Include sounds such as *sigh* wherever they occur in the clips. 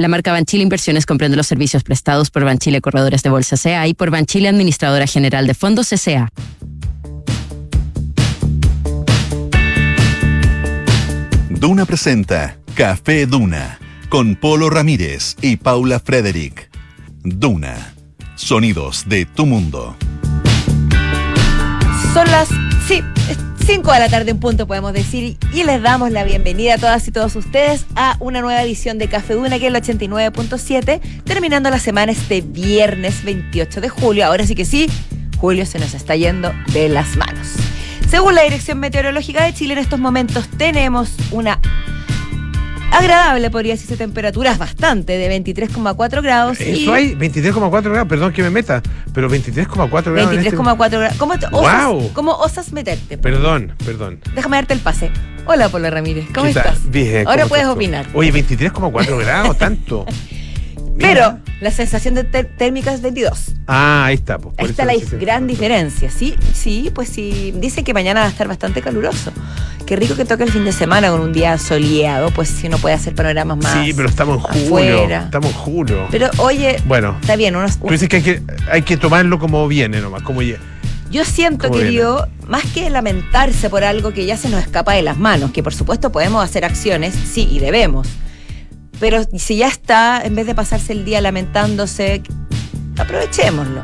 La marca Banchile Inversiones comprende los servicios prestados por Banchile Corredores de Bolsa CA y por Banchile Administradora General de Fondos CA. Duna presenta Café Duna con Polo Ramírez y Paula Frederick. Duna. Sonidos de tu mundo. Son las... Sí, 5 de la tarde en punto podemos decir y les damos la bienvenida a todas y todos ustedes a una nueva edición de Café Duna que es el 89.7 terminando la semana este viernes 28 de julio. Ahora sí que sí, julio se nos está yendo de las manos. Según la Dirección Meteorológica de Chile en estos momentos tenemos una agradable, podría decirse, temperaturas bastante, de 23,4 grados. Eso hay 23,4 grados, perdón que me meta, pero 23,4 grados. 23,4 este... grados. ¿Cómo, osas. ¿Cómo osas meterte? Perdón, perdón. Déjame darte el pase. Hola, Polo Ramírez, ¿cómo estás? Bien. Ahora puedes opinar. Oye, 23,4 grados, tanto. *laughs* Pero la sensación de térmica es 22. Ah, ahí está. Pues, ahí está la gran diferencia. Sí, sí, pues sí. Dicen que mañana va a estar bastante caluroso. Qué rico que toque el fin de semana con un día soleado, pues si uno puede hacer panoramas más. Sí, pero estamos en julio. Estamos en julio. Pero oye, bueno, está bien. Unos, Tú dices que hay, que hay que tomarlo como viene nomás, como ya. Yo siento, querido, más que lamentarse por algo que ya se nos escapa de las manos, que por supuesto podemos hacer acciones, sí, y debemos pero si ya está, en vez de pasarse el día lamentándose, aprovechémoslo.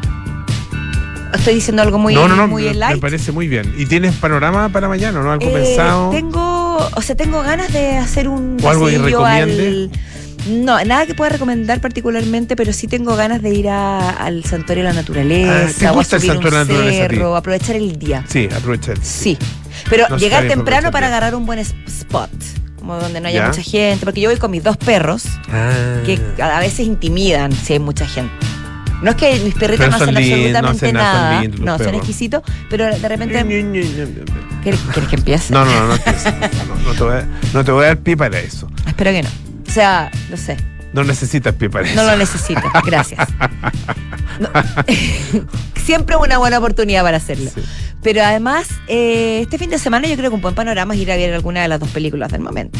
Estoy diciendo algo muy, no, no, no, muy Me parece muy bien. ¿Y tienes panorama para mañana, no? ¿Algo eh, pensado? Tengo, o sea, tengo ganas de hacer un ¿O algo que recomiende? No, nada que pueda recomendar particularmente, pero sí tengo ganas de ir al Santuario de la Naturaleza, ah, ¿te gusta el Santuario de la Naturaleza aprovechar el día. Sí, aprovechar. Sí. Pero llegar temprano para agarrar un buen spot como donde no haya mucha gente, porque yo voy con mis dos perros, ah. que a veces intimidan si hay mucha gente. No es que mis perritos no hacen absolutamente nada, no, son exquisitos, pero de repente... ¿Quieres, que empiece? No, no, no, no, no, te voy a, no te voy a dar pie para eso. Espero que no. O sea, no sé. No necesitas pie para eso. No lo necesito, gracias. *laughs* *laughs* Siempre una buena oportunidad para hacerlo. Pero además, eh, este fin de semana yo creo que un buen panorama es ir a ver alguna de las dos películas del momento.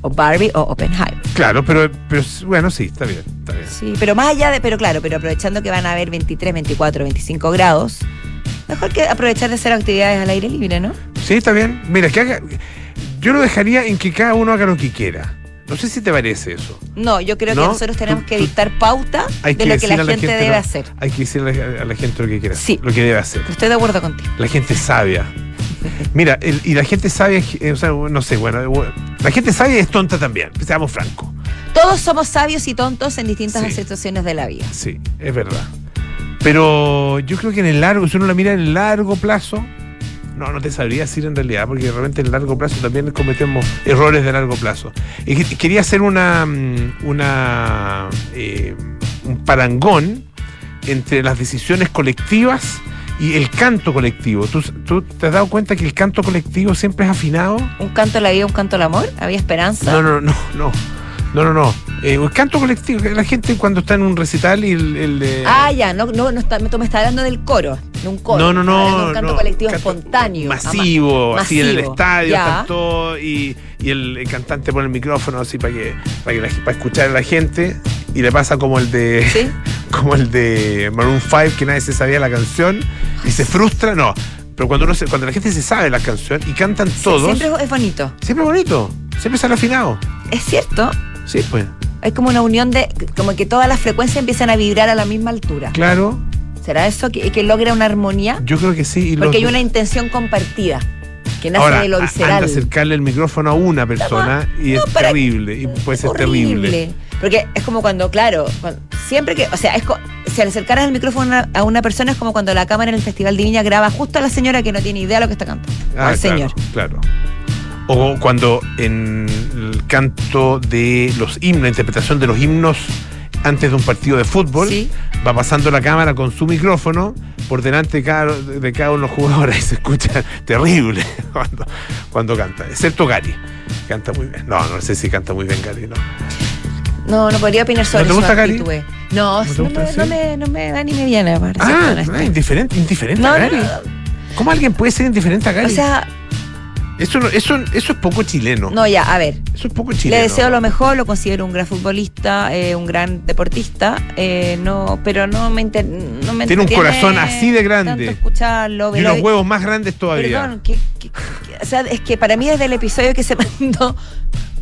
O Barbie o Oppenheimer. Claro, pero, pero bueno, sí, está bien, está bien. Sí, pero más allá de, pero claro, pero aprovechando que van a haber 23, 24, 25 grados, mejor que aprovechar de hacer actividades al aire libre, ¿no? Sí, está bien. Mira, que haga, yo lo dejaría en que cada uno haga lo que quiera. No sé si te parece eso. No, yo creo que nosotros tenemos que dictar pauta de lo que la gente, debe hacer. Hay que decirle a la gente lo que quiera sí. lo que debe hacer. Estoy de acuerdo contigo. La gente sabia. Mira, y la gente sabia, o sea, no sé, bueno, la gente sabia es tonta también, seamos francos. Todos somos sabios y tontos en distintas situaciones de la vida. Sí, es verdad. Pero yo creo que en el largo, si uno la mira en el largo plazo, no, no te sabría decir en realidad, porque realmente en largo plazo también cometemos errores de largo plazo. Y quería hacer una, mm, una eh, un parangón entre las decisiones colectivas y el canto colectivo. ¿Tú, ¿Tú, te has dado cuenta que el canto colectivo siempre es afinado? ¿Un canto a la vida, un canto al amor? ¿Había esperanza? No, no, no, no. No, no, no. Eh, el canto colectivo, la gente cuando está en un recital y el. Ah, ya, no, no, no está, me está hablando del coro, de un coro. No, no, no. Un canto colectivo espontáneo. Masivo, así en el estadio, y, y el, cantante pone el micrófono así para que, para, que para escuchar a la gente y le pasa como el de. ¿Sí? *laughs* Como el de Maroon 5, que nadie se sabía la canción y se frustra, no. Pero cuando, uno cuando la gente se sabe la canción y cantan todos. siempre es bonito. Siempre es bonito. Siempre sale afinado. Es cierto. Sí, pues. Hay como una unión de, como que todas las frecuencias empiezan a vibrar a la misma altura. Claro. ¿Será eso que, que logra una armonía? Yo creo que sí. Porque hay una intención compartida que nace de lo visceral. acercarle el micrófono a una persona y es terrible, y puede ser terrible. Porque es como cuando, claro, siempre que, o sea, es si al acercaras el micrófono a una persona es como cuando la cámara en el Festival de Viña graba justo a la señora que no tiene idea de lo que está cantando. Ah, al señor. Claro. O cuando en el canto de los himnos, la interpretación de los himnos antes de un partido de fútbol, Sí. va pasando la cámara con su micrófono por delante de cada, de cada uno de los jugadores *laughs* y se escucha terrible *laughs* cuando, cuando canta, excepto Gary. Canta muy bien. No, no sé si canta muy bien Gary, no. No, no podría opinar sobre ¿No te gusta, actitud. No, ¿No te no, gusta, me, sí? no, me, no me da ni me viene. Ah, indiferente, indiferente a Gary. ¿Cómo alguien puede ser indiferente a Gary? O sea, eso, no- eso, eso es poco chileno. no, ya, a ver. Eso es poco chileno. Le deseo lo mejor, lo considero un gran futbolista, eh, un gran deportista, eh, no, pero no me, inter- no me Tiene un corazón así de grande. escucharlo, Y unos huevos más grandes todavía. Perdón, que, que- que- o sea, es que para mí desde el episodio que se *laughs* mandó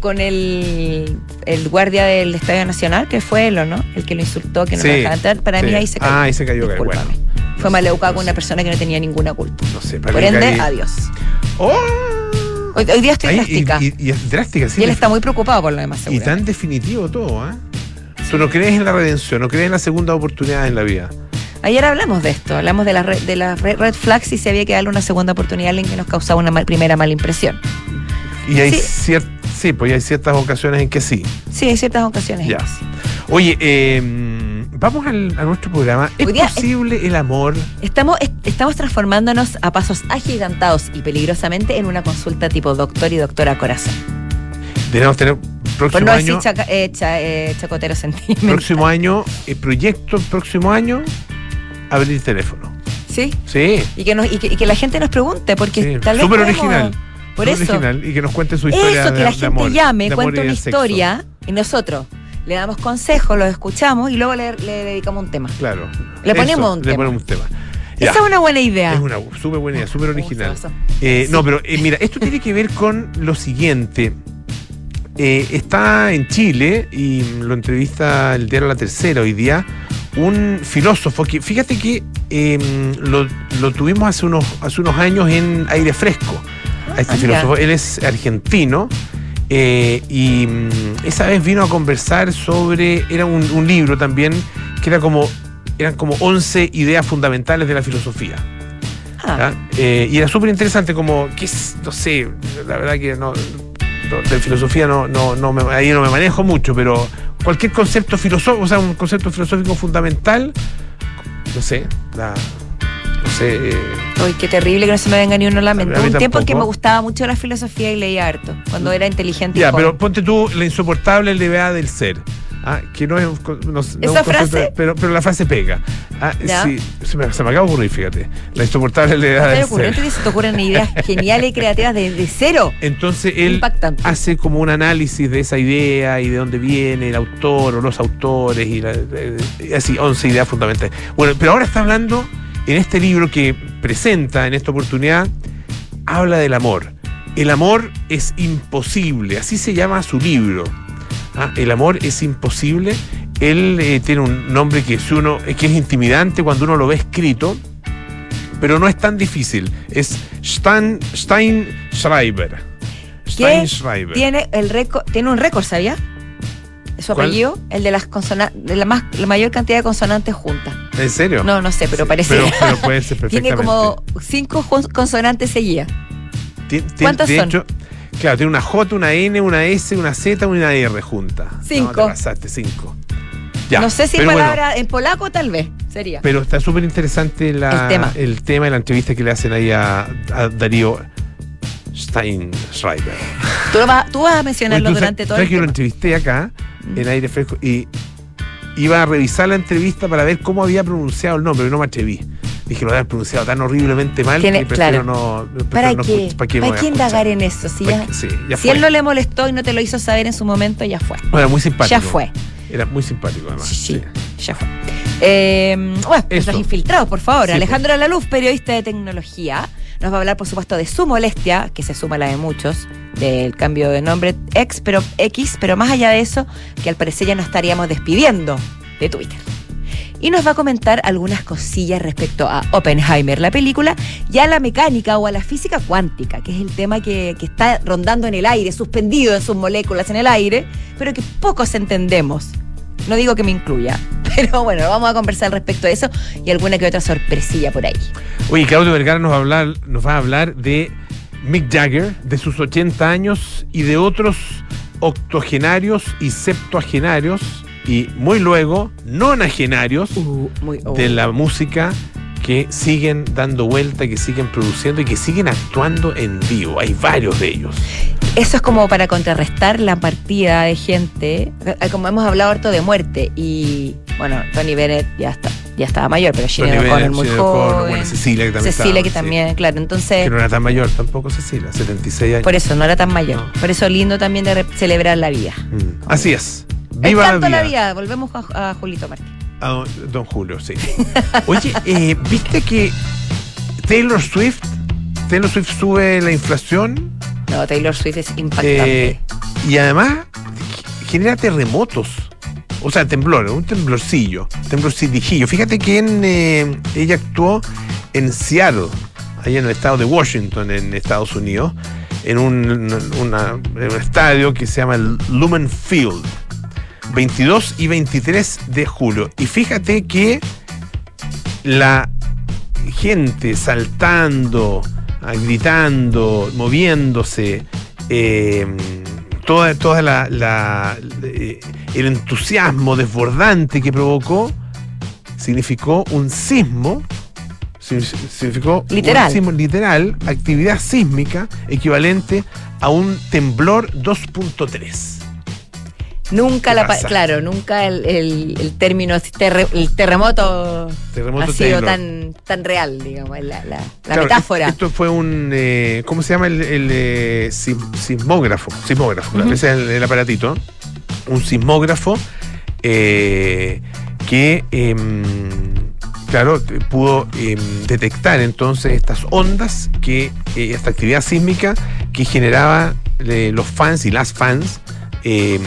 con el, el guardia del Estadio Nacional, que fue él, ¿o no? El que lo insultó, que no Sí, me dejaba entrar, para sí. mí ahí se cayó. Ah, ahí se cayó, Discúlpame. bueno. Fue maleducado con una persona que no tenía ninguna culpa. No sé, para Por ende, adiós. ¡Oh! Hoy, hoy día estoy Ahí, drástica. y, y- y es drástica, sí. y él está muy preocupado por lo demás, y seguro. tan definitivo todo, ¿ah? Tú no crees en la redención, no crees en la segunda oportunidad en la vida. Ayer hablamos de esto, hablamos de las re- de las re- red flags y si había que darle una segunda oportunidad a alguien que nos causaba una mal- primera mala impresión. Y hay Sí. cier- sí, pues hay ciertas ocasiones en que sí. Sí, hay ciertas ocasiones. en que sí. Oye, eh, vamos al- a nuestro programa. ¿Es Hoy día es- posible el amor? Estamos, est- estamos transformándonos a pasos agigantados y peligrosamente en una consulta tipo doctor y doctora corazón. Debemos tener próximo no año, chaca- eh, cha- eh, chacotero próximo año, el proyecto próximo año, abrir teléfono. Sí. Sí. Y que, nos, y, que, y que la gente nos pregunte, porque Sí, tal vez. súper original. Por Súper eso. original, y que nos cuente su historia. Eso, que de- la de gente amor, llame, cuente una sexo. historia y nosotros le damos consejos, los escuchamos y luego le, le dedicamos un tema. Claro. Le ponemos un le tema. ponemos un tema. Esa Ya. es una buena idea. Es una súper buena idea, súper original. Eh, Sí. No, pero eh, mira, esto tiene que ver con lo siguiente. Eh, está en Chile y lo entrevista el diario La Tercera hoy día un filósofo que, fíjate que eh, lo, lo tuvimos hace unos, hace unos años en aire fresco. A este Ah, filósofo, él es argentino eh, y mm, esa vez vino a conversar sobre, era un, un libro también que era como, eran como 11 ideas fundamentales de la filosofía. Ah. Eh, y era súper interesante, como, que es, no sé, la verdad que no, no, de filosofía no, no, no me, ahí no me manejo mucho, pero cualquier concepto filosófico, o sea, un concepto filosófico fundamental, no sé, la- eh, Uy, qué terrible que no se me venga ni uno a la mente. A mí Un tiempo en que me gustaba mucho la filosofía y leía harto, cuando era inteligente. ya, pero ponte tú la insoportable levedad del ser. Ah, que no es no- no es un ¿Esa concepto- frase? pero, pero la frase pega. Ah, sí, se me, se me acaba de ocurrir, fíjate. La insoportable levedad ¿Te del ser. que se te ocurren ideas *laughs* geniales y creativas de, de cero? Entonces él Impactante. hace como un análisis de esa idea y de dónde viene el autor o los autores y la- eh, así, 11 ideas fundamentales. Bueno, pero ahora está hablando en este libro que presenta en esta oportunidad, habla del amor. El amor es imposible, así se llama su libro. Ah, El amor es imposible. Él eh, tiene un nombre que, si uno, que es intimidante cuando uno lo ve escrito, pero no es tan difícil. Es Stan, Steinschreiber. Que Steinschreiber. tiene, el récord, tiene un récord, ¿sabía? Su ¿Cuál? apellido, el de las consonantes, de la, más, la mayor cantidad de consonantes juntas. ¿En serio? No, no sé, pero Sí, parece. Pero, pero puede *laughs* ser perfectamente. tiene como cinco consonantes seguidas. ¿Cuántas de son? hecho, claro, tiene una J, una N, una S, una Z, una R junta. Cinco. No, te pasaste, cinco. Ya, no sé si pero bueno, palabra, en polaco tal vez sería. pero está súper interesante El tema. el tema y la entrevista que le hacen ahí a, a Darío Steinschreiber. tú, lo vas, tú vas a mencionarlo Oye, ¿tú durante sabes- todo el que yo lo entrevisté acá, Mm. en aire fresco, y iba a revisar la entrevista para ver cómo había pronunciado el nombre, pero no me atreví. Dije, lo había pronunciado tan horriblemente mal que prefiero claro. no. prefiero ¿Para no qué? ¿Para qué, ¿Para qué indagar en eso? Si, ¿Para ya- qué? Sí, ya si él no le molestó y no te lo hizo saber en su momento, ya fue. Era muy simpático. Ya fue. Era muy simpático, además. Sí. ya fue. Eh, bueno, nuestros infiltrados, por favor. Sí, Alejandro Laluz, periodista de tecnología, nos va a hablar, por supuesto, de su molestia, que se suma a la de muchos, del cambio de nombre X, pero X, pero más allá de eso, que al parecer ya nos estaríamos despidiendo de Twitter. Y nos va a comentar algunas cosillas respecto a Oppenheimer, la película, y a la mecánica o a la física cuántica, que es el tema que, que está rondando en el aire, suspendido en sus moléculas en el aire, pero que pocos entendemos. No digo que me incluya, *laughs* pero bueno, vamos a conversar respecto de eso y alguna que otra sorpresilla por ahí. Oye, Claudio Vergara nos va a hablar, nos va a hablar de Mick Jagger, de sus 80 años y de otros octogenarios y septuagenarios y muy luego nonagenarios Uh, muy, oh. de la música que siguen dando vuelta, que siguen produciendo y que siguen actuando en vivo. Hay varios de ellos. Eso es como para contrarrestar la partida de gente. Eh, Como hemos hablado harto de muerte. Y bueno, Tony Bennett ya está, ya estaba mayor, pero Tony O'Connor muy O'Connor, joven. bueno, Cecilia que también Cecilia estaba, que sí. también, claro. Entonces, Que no era tan mayor tampoco Cecilia, 76 años. por eso no era tan mayor. No. Por eso lindo también de celebrar la vida. Mm, Así es. Viva la la vida. vida. Volvemos a, a Julito Martín. A don, don Julio, sí. Oye, eh, ¿viste que Taylor Swift, Taylor Swift sube la inflación No, Taylor Swift es impactante. eh, y además genera terremotos? O sea, temblores, un temblorcillo, temblorcillo. Fíjate que en, eh, ella actuó en Seattle, ahí en el estado de Washington, en Estados Unidos, en un, una- en un estadio que se llama el Lumen Field. 22 y 23 de julio. Y fíjate que la gente saltando, ah, gritando, moviéndose, eh, toda, toda la, la- eh, el entusiasmo desbordante que provocó significó un sismo. sig- Significó Literal. un sismo literal, actividad sísmica equivalente a un temblor 2.3. Nunca ¿Qué la pasa? claro, nunca el, el- el término el terremoto, Terremoto ha sido tan, tan real, digamos, la, la- la Claro, metáfora. Esto fue un. eh, ¿Cómo se llama el, el, eh, sis- sismógrafo? Sismógrafo, claro, Ujú. ese es el, aparatito. Un sismógrafo eh, que, em, claro, pudo em, detectar entonces estas ondas, que eh, esta actividad sísmica que generaba eh, los fans y las fans em,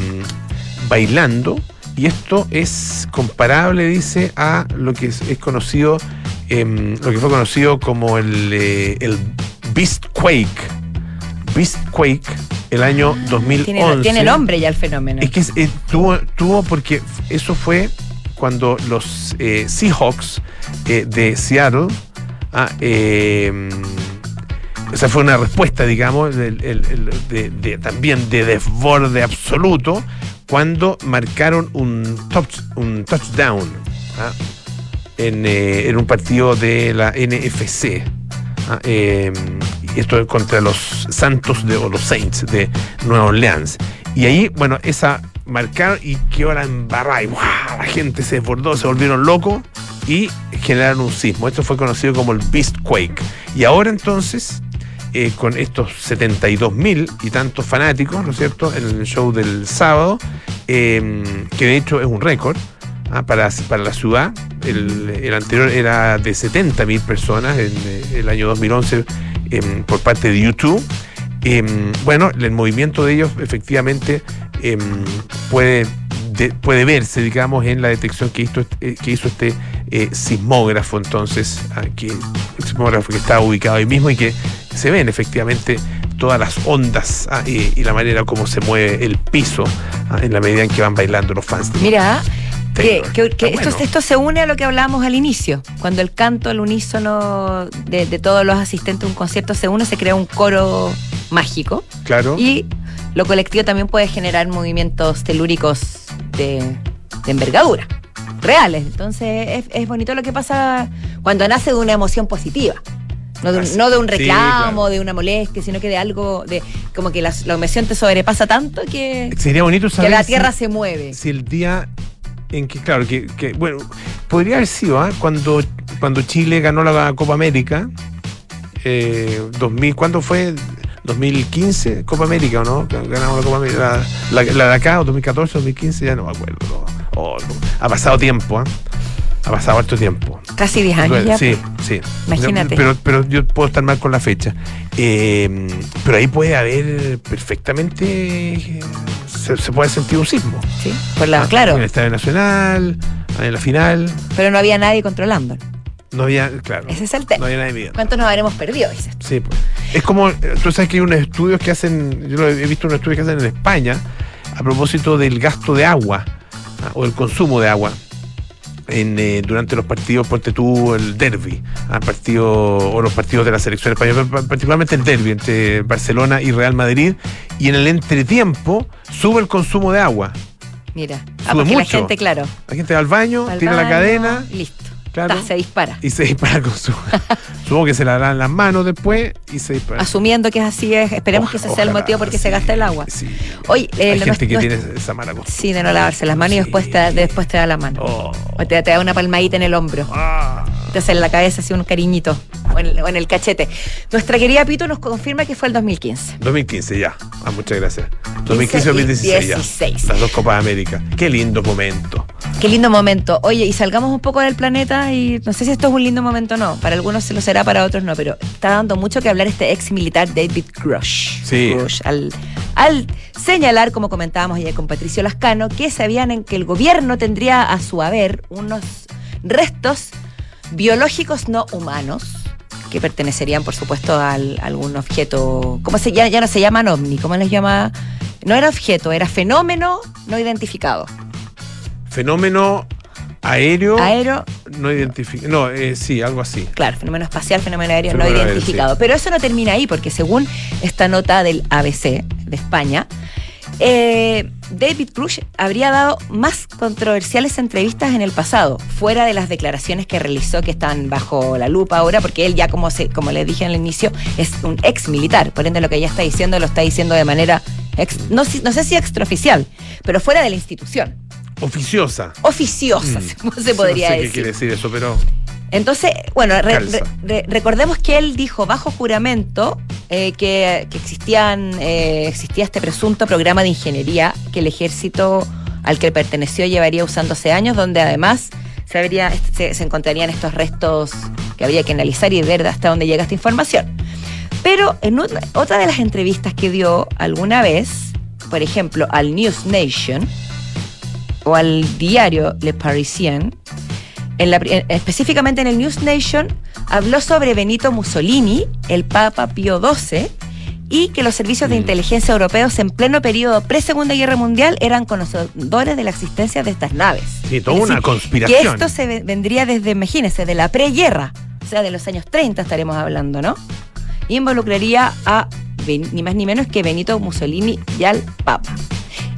bailando. Y esto es comparable, dice, a lo que es, es conocido, em, lo que fue conocido como el, eh, el Beastquake. Beastquake, el año 2011. tiene, tiene nombre ya el fenómeno. Es que es- eh, tuvo, tuvo porque eso fue cuando los eh, Seahawks eh, de Seattle, ah, eh, esa fue una respuesta, digamos, el- el- el- de- de- también de desborde absoluto, cuando marcaron un, touch- un touchdown ah, en, eh, en un partido de la NFC. ah, y esto contra los Santos de, o los Saints de Nueva Orleans. Y ahí, bueno, esa marcaron y quedó la embarrada y la gente se desbordó, se volvieron locos y generaron un sismo. Esto fue conocido como el Beastquake. Y ahora entonces, eh, con estos 72 mil y tantos fanáticos, ¿no es cierto?, en el show del sábado, eh, que de hecho es un récord ah, para, para la ciudad. El, el anterior era de 70 mil personas en eh, el año 2011 em, por parte de YouTube. Em, bueno, el movimiento de ellos efectivamente em, puede, de- puede verse, digamos, en la detección que hizo, este- que hizo este eh, sismógrafo, entonces, un sismógrafo que está ubicado ahí mismo y que se ven efectivamente todas las ondas ah, y, y la manera como se mueve el piso ah, en la medida en que van bailando los fans. Mira, que, esto, bueno. esto se une a lo que hablábamos al inicio. Cuando el canto al unísono de, de todos los asistentes a un concierto se une, se crea un coro mágico. Claro. Y lo colectivo también puede generar movimientos telúricos de, de envergadura, reales. Entonces es, es bonito lo que pasa cuando nace de una emoción positiva. No de un, Así- no de un sí, reclamo, claro. de una molestia, sino que de algo, de como que la, la te sobrepasa tanto que, Sería bonito que saber la si- tierra se mueve. si el día en que, claro, que, que, bueno, podría haber sido ¿ah? cuando, cuando Chile ganó la Copa América, eh, 2000, ¿cuándo fue? 2015, Copa América, ¿o no? Ganamos la Copa América, la, la- la de acá, o 2014, 2015, ya no me acuerdo. Oh, no. Ha pasado tiempo, ¿ah? Ha pasado harto tiempo. Casi 10 años Bueno, ya. sí, sí. Imagínate. Pero, pero yo puedo estar mal con la fecha. Eh, pero ahí puede haber perfectamente. Se, se puede sentir un sismo. Sí, por la, Ah, claro, En el Estadio Nacional, en la final. pero no había nadie controlando. No había, claro. Ese es el tema. No había nadie midiendo. ¿Cuántos nos habremos perdido? Sí, pues. Es como, tú sabes que hay unos estudios que hacen, yo lo he visto unos estudios que hacen en España a propósito del gasto de agua ah, o el consumo de agua en, eh, durante los partidos, ponte tú el derby, ah, partido, o los partidos de la selección española, pa- particularmente el derby entre Barcelona y Real Madrid, y en el entretiempo sube el consumo de agua. Mira. Ah, Sube la mucho. gente, claro. La gente va al baño, al tira la cadena Listo. Claro. Ta, se dispara. y se dispara con su. *laughs* Supongo que se lavarán las manos después y se dispara. Asumiendo que es así, es, esperemos que ese sea el motivo porque se sí, gasta el agua. Sí. Oye, eh, Hay gente que no- tiene esa mala costumbre. Sí, de no lavarse las manos y después te, da- después te da la mano. Oh. O te, te da una palmadita en el hombro. Ah. Te hace en la cabeza así un cariñito. O en, o en el cachete. Nuestra querida Pito nos confirma que fue el 2015. 2015 ya. Ah, muchas gracias. 2015 2016 ya. 16. Las dos Copas de América. Qué lindo momento. Qué lindo momento. Oye, y salgamos un poco del planeta y no sé si esto es un lindo momento o no. Para algunos se lo será, para otros no, pero está dando mucho que hablar este ex militar David Grush. Sí. Grush, al, al señalar, como comentábamos ayer con Patricio Lascano, que sabían en que el gobierno tendría a su haber unos restos biológicos no humanos que pertenecerían, por supuesto, al, a algún objeto. ¿Cómo se ya, ya no se llaman ovni? ¿Cómo les llama? No era objeto, era fenómeno no identificado. Fenómeno aéreo Aero no identificado. No, eh, sí, algo así. Claro, fenómeno espacial, fenómeno aéreo Fenómeno no aéreo, identificado. Pero eso no termina ahí, porque según esta nota del ABC de España, eh, David Cruz habría dado más controversiales entrevistas en el pasado, fuera de las declaraciones que realizó que están bajo la lupa ahora, porque él ya, como, se, como les dije al inicio, es un ex militar. Por ende, lo que ella está diciendo lo está diciendo de manera, ex- no, no sé si extraoficial, pero fuera de la institución. Oficiosa. Oficiosa, Mm. ¿cómo se podría no sé decir? qué quiere decir eso, pero. Entonces, bueno, re- recordemos que él dijo bajo juramento eh, que, que existían, eh, existía este presunto programa de ingeniería que el ejército al que perteneció llevaría usando hace años, donde además se, habría, se, se encontrarían estos restos que habría que analizar y ver hasta dónde llega esta información. Pero en una- otra de las entrevistas que dio alguna vez, por ejemplo, al News Nation o al diario Le Parisien, en la en- específicamente en el News Nation, habló sobre Benito Mussolini, el Papa Pío XII, y que los servicios de Mm. inteligencia europeos en pleno periodo pre-Segunda Guerra Mundial eran conocedores de la existencia de estas naves. Sí, toda Es una decir, conspiración. Que esto se ve- vendría desde, imagínense, de la preguerra, o sea, de los años 30 estaremos hablando, ¿no? Y involucraría a ni más ni menos que Benito Mussolini y al Papa.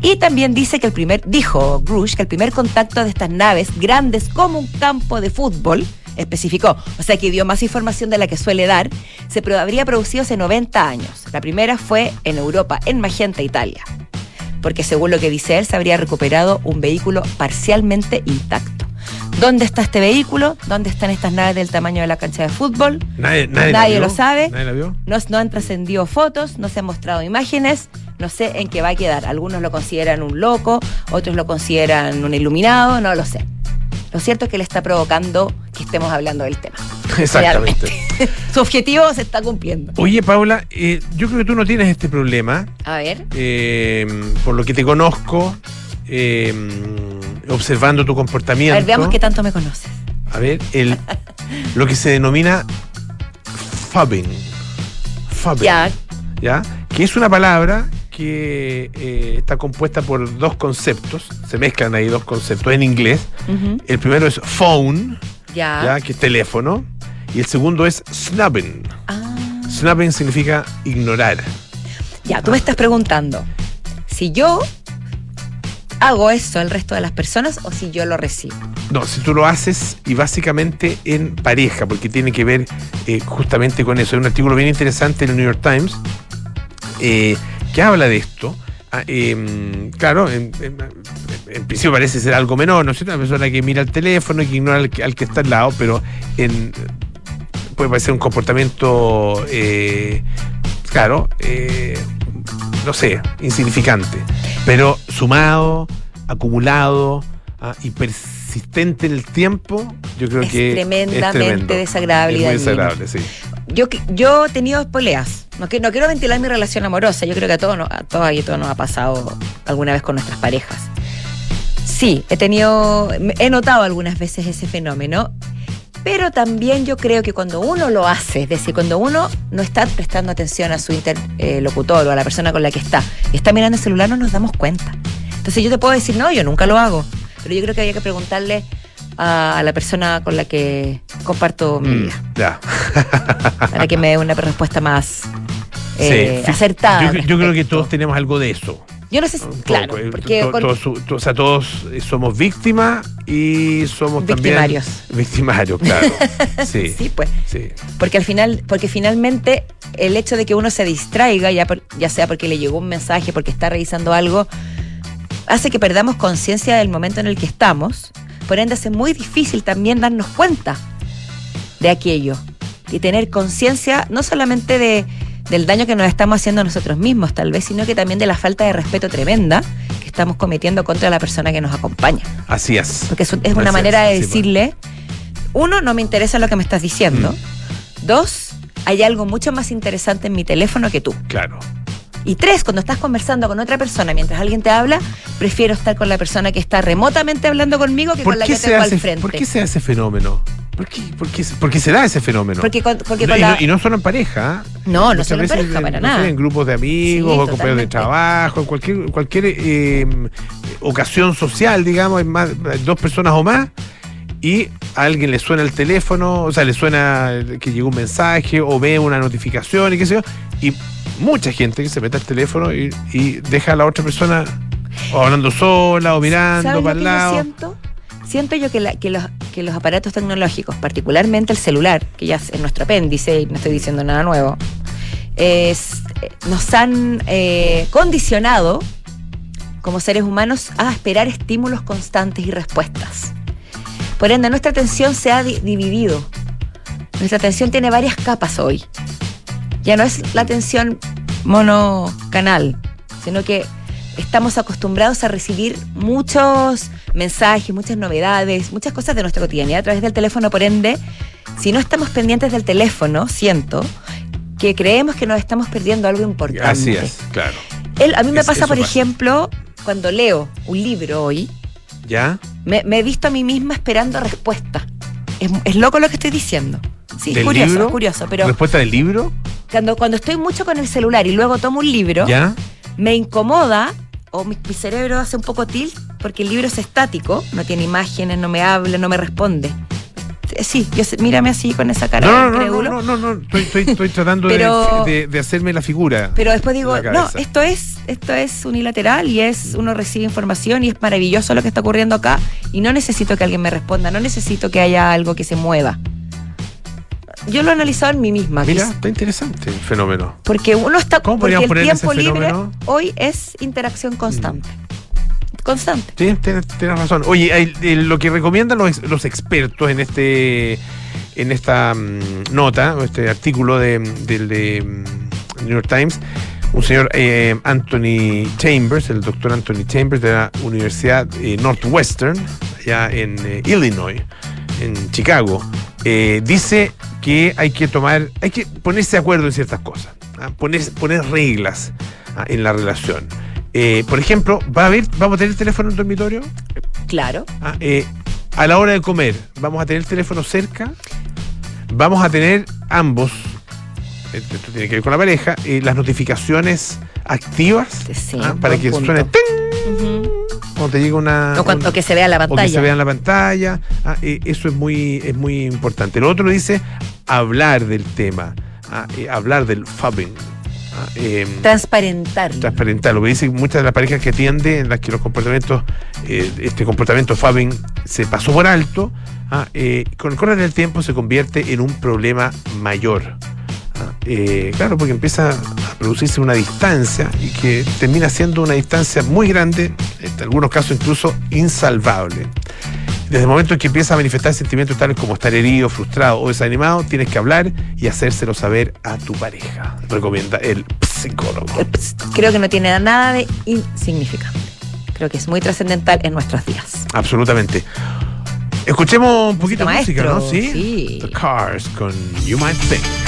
Y también dice que el primer, dijo Grush, que el primer contacto de estas naves, grandes como un campo de fútbol, especificó, o sea que dio más información de la que suele dar, se habría producido hace 90 años. La primera fue en Europa, en Magenta, Italia. Porque según lo que dice él, se habría recuperado un vehículo parcialmente intacto. ¿Dónde está este vehículo? ¿Dónde están estas naves del tamaño de la cancha de fútbol? Nadie, lo sabe. Nadie la vio. No, no han trascendido fotos, no se han mostrado imágenes, no sé en qué va a quedar. Algunos lo consideran un loco, otros lo consideran un iluminado, no lo sé. Lo cierto es que le está provocando que estemos hablando del tema. *laughs* Exactamente. *laughs* Su objetivo se está cumpliendo. Oye, Paula, eh, yo creo que tú no tienes este problema. A ver. eh, por lo que te conozco, eh, observando tu A comportamiento. ver, veamos qué tanto me conoces. A ver, el, lo que se denomina fubbing. Fubbing. Ya, ¿ya? Que es una palabra que eh, está compuesta por dos conceptos. Se mezclan ahí dos conceptos en inglés. El primero es phone. ¿ya? que es teléfono. Y el segundo es snubbing. Ah, Snubbing significa ignorar. ya, tú me estás preguntando si yo hago eso al resto de las personas o si yo lo recibo. No, si tú lo haces y básicamente en pareja, porque tiene que ver eh, justamente con eso. Hay un artículo bien interesante en el New York Times eh, que habla de esto. Em, claro, en, en- en principio parece ser algo menor, ¿no es cierto? Una persona que mira el teléfono y que ignora al que, al que está al lado, pero en, puede parecer un comportamiento, eh, claro, eh, no sé, insignificante. Pero sumado, acumulado ah, y persistente en el tiempo, yo creo Es que tremendamente es tremendo. desagradable Es muy desagradable, sí. Yo, yo he tenido poleas. No, no quiero ventilar mi relación amorosa. Yo creo que a todos, a todas y a nos ha pasado alguna vez con nuestras parejas. Sí, he tenido, he notado algunas veces ese fenómeno, pero también yo creo que cuando uno lo hace, es decir, cuando uno no está prestando atención a su interlocutor o a la persona con la que está, y está mirando el celular, no nos damos cuenta. Entonces yo te puedo decir, no, yo nunca lo hago, pero yo creo que había que preguntarle a, la persona con la que comparto mi Mm, vida, ya. *laughs* para que me dé una respuesta más eh, Sí. acertada. Yo, creo que todos tenemos algo de eso. Yo no sé si, claro, eh, porque to- con- o sea, todos somos víctimas y somos Victimarios. también victimarios, claro. *laughs* Sí, sí, pues, sí. porque al final, porque finalmente el hecho de que uno se distraiga, ya, por- ya sea porque le llegó un mensaje, porque está revisando algo, hace que perdamos conciencia del momento en el que estamos. Por ende, hace muy difícil también darnos cuenta de aquello y tener conciencia no solamente de, del daño que nos estamos haciendo a nosotros mismos, tal vez, sino que también de la falta de respeto tremenda que estamos cometiendo contra la persona que nos acompaña. Así es. Porque es, es una Así manera de es, pues. decirle, uno, no me interesa lo que me estás diciendo. Dos, hay algo mucho más interesante en mi teléfono que tú. Claro. Y tres, cuando estás conversando con otra persona mientras alguien te habla, prefiero estar con la persona que está remotamente hablando conmigo que ¿Por con la que tengo hace, al frente. ¿Por qué se hace fenómeno? ¿Por qué, por qué, por qué se da ese fenómeno? Porque con, porque y, con no, y no solo en pareja. ¿eh? No, no solo en pareja, para no sé, nada. en grupos de amigos, Sí, o compañeros de trabajo, en cualquier, cualquier eh, ocasión social, digamos, hay más, dos personas o más, y a alguien le suena el teléfono, o sea, le suena que llegó un mensaje o ve una notificación y qué sé yo, y mucha gente que se mete al teléfono y, y deja a la otra persona o hablando sola o mirando ¿Sabes lo para el yo lado. siento? Siento yo que, la- que los, que los aparatos tecnológicos, particularmente el celular, que ya es nuestro apéndice y no estoy diciendo nada nuevo, es- eh, nos han eh, condicionado como seres humanos a esperar estímulos constantes y respuestas. Por ende, nuestra atención se ha di- dividido. Nuestra atención tiene varias capas hoy. Ya no es la atención monocanal, sino que estamos acostumbrados a recibir muchos mensajes, muchas novedades, muchas cosas de nuestra cotidianidad a través del teléfono. Por ende, si no estamos pendientes del teléfono, siento que creemos que nos estamos perdiendo algo importante. Así es, claro. A mí me Es- pasa, por pasa. ejemplo, cuando leo un libro hoy, ¿Ya? me, me he visto a mí misma esperando respuesta. Es, es loco lo que estoy diciendo. Sí, es ¿Del curioso, libro? es curioso, pero ¿Respuesta del libro? cuando, cuando estoy mucho con el celular y luego tomo un libro, ¿Ya? me incomoda o mi, mi cerebro hace un poco tilt porque el libro es estático, no tiene imágenes, no me habla, no me responde. Sí, yo sé- mírame así con esa cara No, de no, no, no, no, no, no, Estoy, estoy, estoy tratando *laughs* Pero- de, de- de hacerme la figura. Pero después digo, no, esto es, esto es unilateral y es, uno recibe información y es maravilloso lo que está ocurriendo acá y no necesito que alguien me responda, no necesito que haya algo que se mueva. Yo lo he analizado en mí misma, Mira, está interesante el fenómeno. porque uno está, ¿Cómo porque el tiempo libre? Mm. hoy es interacción constante. Constante. Sí, tienes, razón. Oye, eh, lo que recomiendan los, ex- los expertos en este en esta mm, nota, este artículo de, del de, mm, New York Times, un señor eh, Anthony Chambers, el doctor Anthony Chambers de la Universidad eh, Northwestern, allá en Illinois, en Chicago, dice que hay que tomar, hay que ponerse de acuerdo en ciertas cosas, ¿ah? poner, poner reglas ¿ah? en la relación. Eh, por ejemplo, ¿va a haber, ¿vamos a tener teléfono en el dormitorio? Claro. Ah, eh, a la hora de comer, ¿vamos a tener el teléfono cerca? Vamos a tener ambos, esto tiene que ver con la pareja, eh, las notificaciones activas Sí, ah, para que punto. suene ¡ting! Te llega una... O, cuando- o que se vea la o que pantalla. se vea en la pantalla. Ah, eh, eso es muy, es muy importante. Lo otro dice hablar del tema, ah, eh, hablar del fubbing. Em, Transparentar. transparentar. Lo que dicen muchas de las parejas que atiende, en las que los comportamientos, eh, este comportamiento Fabing se pasó por alto, ah, eh, con el correr del tiempo se convierte en un problema mayor. Ah, eh, claro, porque empieza a producirse una distancia y que termina siendo una distancia muy grande, en algunos casos incluso insalvable. Desde el momento en que empieza a manifestar sentimientos tales como estar herido, frustrado o desanimado, tienes que hablar y hacérselo saber a tu pareja, recomienda el psicólogo. Creo que no tiene nada de insignificante. Creo que es muy trascendental en nuestros días. Absolutamente. Escuchemos un poquito de música, ¿no? ¿Sí? sí. The Cars con You Might Think.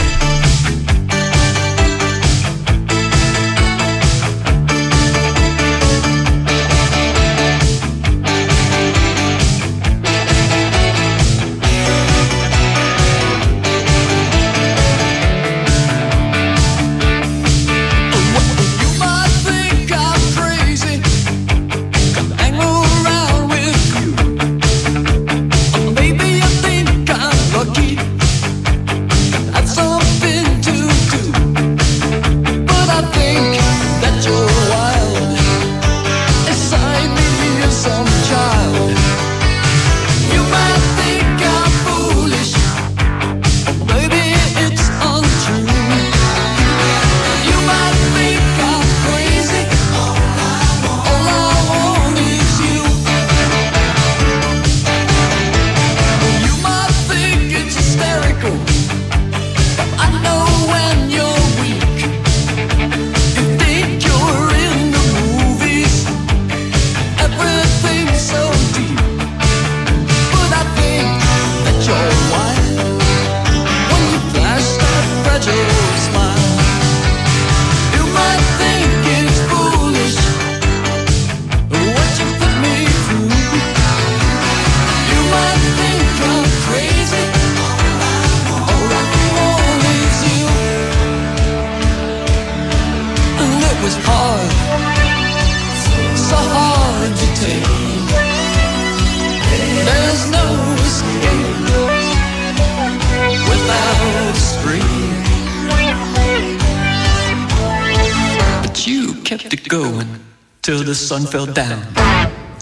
Sun fell down.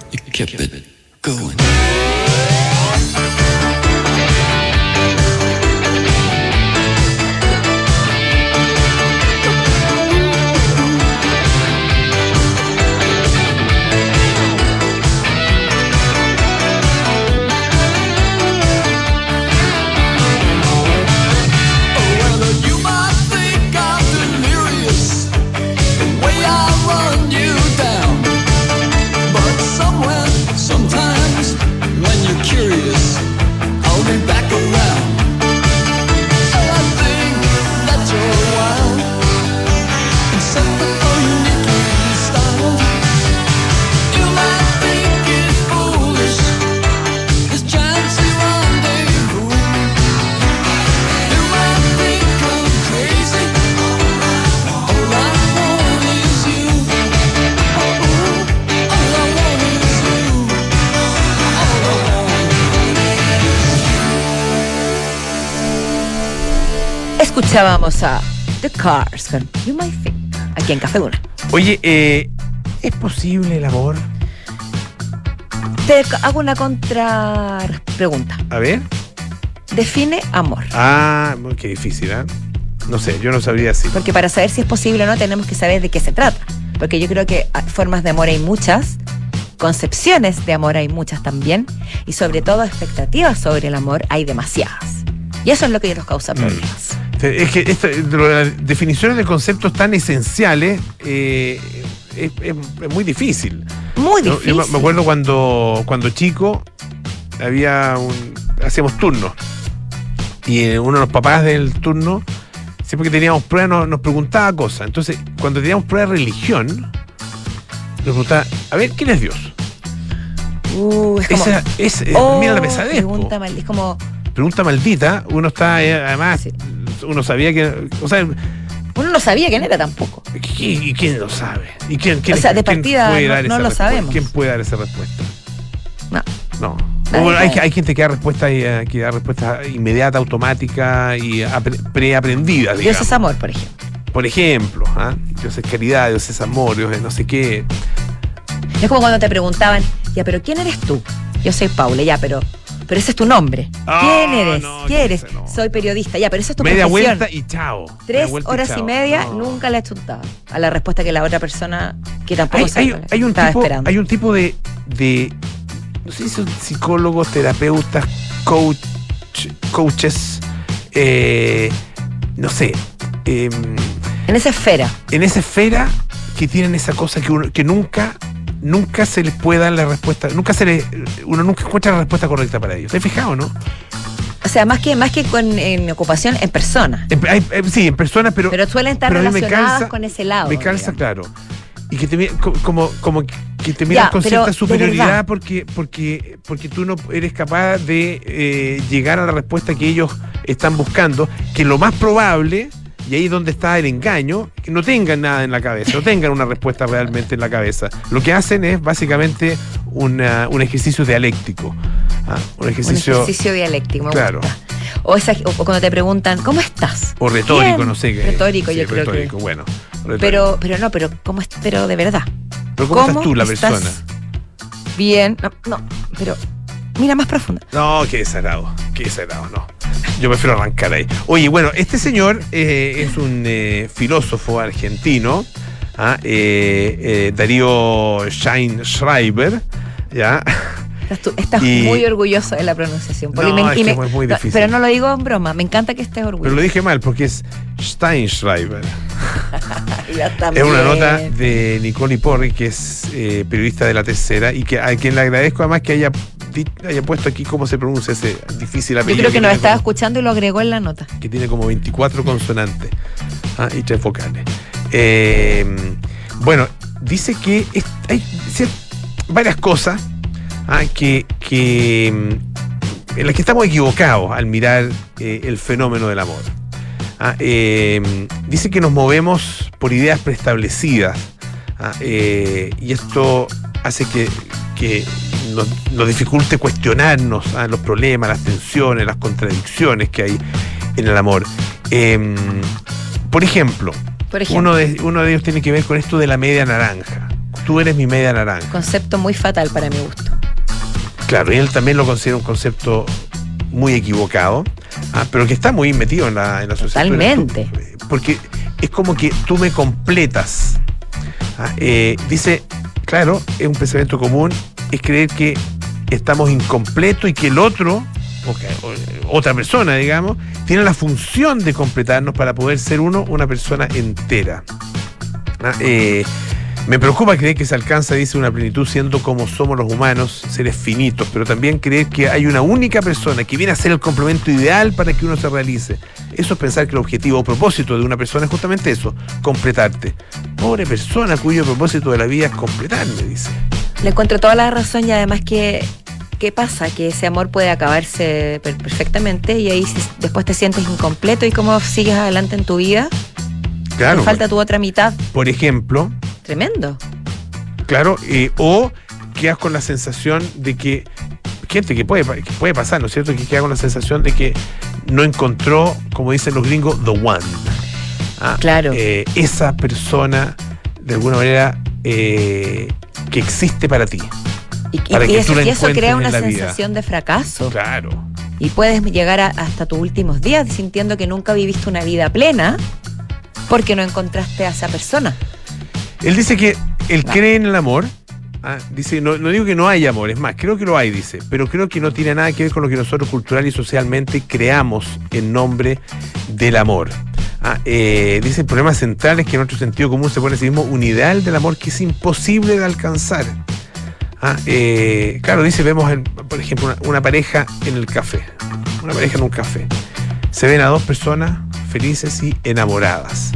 You kept it going. Escuchábamos a The Cars con You Might Think, aquí en Café Duna. Oye, eh, ¿es posible el amor? Te hago una contra pregunta. A ver. Define amor. Ah, qué difícil, ¿eh? No sé, yo no sabría si. Porque para saber si es posible o no tenemos que saber de qué se trata. Porque yo creo que formas de amor hay muchas, concepciones de amor hay muchas también, y sobre todo expectativas sobre el amor hay demasiadas. Y eso es lo que nos causa problemas. Es que esto- las definiciones de conceptos tan esenciales eh, es, es- es muy difícil. Muy difícil. Yo me- me acuerdo cuando, cuando chico había un. hacíamos turnos. Y eh, uno de los papás del turno, siempre que teníamos pruebas, nos, nos preguntaba cosas. Entonces, cuando teníamos prueba de religión, nos preguntaba, a ver, ¿quién es Dios? Uh, es como, Esa es, eh, oh, mira la pesadez. pregunta mal, es como, Pregunta maldita, uno está, eh, además, Sí. Uno sabía que. O sea, uno no sabía quién era tampoco. ¿Y, y quién lo sabe? ¿Y quién, quién- O sea, de partida no- lo sabemos. ¿Quién puede dar esa respuesta? No. No. Nadie O hay, hay gente que da respuesta, eh, que da respuesta inmediata, automática y apre- preaprendida, Dios es amor, por ejemplo. Por ejemplo, ¿ah? Dios es caridad, Dios es amor, Dios es no sé qué. Es como cuando te preguntaban, ya, pero ¿quién eres tú? Yo soy Paula, ya, pero, pero ese es tu nombre. Ah, ¿Quién eres? no, ¿Quién eres? no. Soy periodista, ya, pero esa es tu Media profesión. vuelta y chao. Tres horas y chao. media No. nunca le he chuntado a la respuesta que la otra persona que tampoco Hay, hay un estaba tipo, esperando. hay un tipo de, de no sé si son psicólogos, terapeutas, coach, coaches, eh, no sé, em, En esa esfera. en esa esfera que tienen esa cosa que, uno, que nunca, nunca se les puede dar la respuesta, nunca se le, uno nunca encuentra la respuesta correcta para ellos. ¿Te has fijado, no? O sea, más que, más que con en ocupación, en persona. En- hay- eh, sí, en personas, pero, Pero suelen estar pero relacionadas calza- con ese lado. me calza, digamos. claro. Y que te como, como que te miras Ya, con cierta superioridad porque, porque, porque tú no eres capaz de eh, llegar a la respuesta que ellos están buscando, que lo más probable, y ahí es donde está el engaño, que no tengan nada en la cabeza, no tengan una respuesta realmente en la cabeza. Lo que hacen es básicamente una- un ejercicio dialéctico. ah, un Un ejercicio, ejercicio dialéctico, Claro. O, esa- o- o cuando te preguntan, ¿cómo estás? o retórico, Bien. no sé qué. Retórico, Sí, yo creo que. bueno. retórico. Pero, pero no, pero ¿cómo? Pero de verdad. Pero ¿cómo, estás tú, la persona? Bien. No, no, pero mira más profunda. No, qué desagrado, qué desagrado, no. Yo prefiero arrancar ahí. Oye, bueno, este señor eh, es un eh, filósofo argentino, ¿ah? Eh, Darío Scheinschreiber, ¿ya? Estás, tú- estás Y- muy orgulloso de la pronunciación. No, me- es y que me- es muy difícil. Pero no lo digo en broma. Me encanta que estés orgulloso. Pero lo dije mal porque es Steinschreiber. *laughs* Es una nota de Nicole Porri, que es eh, periodista de la tercera, y que a quien le agradezco además que haya, di- haya puesto aquí cómo se pronuncia ese difícil Yo apellido. creo que nos estaba como- escuchando y lo agregó en la nota. que tiene como 24 consonantes ah, y tres vocales. Eh, bueno, dice que es- hay varias cosas ah, que, que, mm, en las que estamos equivocados al mirar eh, el fenómeno del amor. Ah, eh, dice que nos movemos por ideas preestablecidas ah, eh, y esto hace que, que nos, nos dificulte cuestionarnos ah, los problemas, las tensiones, las contradicciones que hay en el amor. Eh, por ejemplo, Por ejemplo. Uno de, uno de ellos tiene que ver con esto de la media naranja. Tú eres mi media naranja. Concepto muy fatal para mi gusto. Claro, y él también lo considera un concepto muy equivocado, ah, pero que está muy metido en la, en la sociedad. Totalmente. Tú, porque es como que tú me completas. Ah, eh, dice, claro, es un pensamiento común, es creer que estamos incompletos y que el otro, otra persona, digamos, tiene la función de completarnos para poder ser uno una persona entera. Ah, eh, me preocupa creer que se alcanza, dice, una plenitud siendo como somos los humanos, seres finitos, pero también creer que hay una única persona que viene a ser el complemento ideal para que uno se realice. Eso es pensar que el objetivo o propósito de una persona es justamente eso, completarte. Pobre persona cuyo propósito de la vida es completarme, dice. Le encuentro toda la razón y además que ¿qué pasa? Que ese amor puede acabarse per- perfectamente y ahí después te sientes incompleto y cómo sigues adelante en tu vida. Claro. Te falta tu otra mitad. Por ejemplo, Tremendo. Claro, eh, o quedas con la sensación de que, gente que puede, que puede pasar, ¿no es cierto? Que queda con la sensación de que no encontró, como dicen los gringos, the one. Ah, Claro. eh, esa persona, de alguna manera, eh, que existe para ti. Y, y- Para y que eso, tú la y eso encuentres crea una vida. sensación de fracaso. Claro. Y puedes llegar a- hasta tus últimos días sintiendo que nunca viviste una vida plena porque no encontraste a esa persona. Él dice que él cree en el amor. ah, dice, no, no digo que no hay amor, es más, creo que lo hay, dice, pero creo que no tiene nada que ver con lo que nosotros cultural y socialmente creamos en nombre del amor. Ah, eh, dice, el problema central es que nuestro sentido común se pone a sí mismo un ideal del amor que es imposible de alcanzar. Ah, eh, claro, dice, vemos, por ejemplo, una, una pareja en el café, una pareja en un café. Se ven a dos personas felices y enamoradas.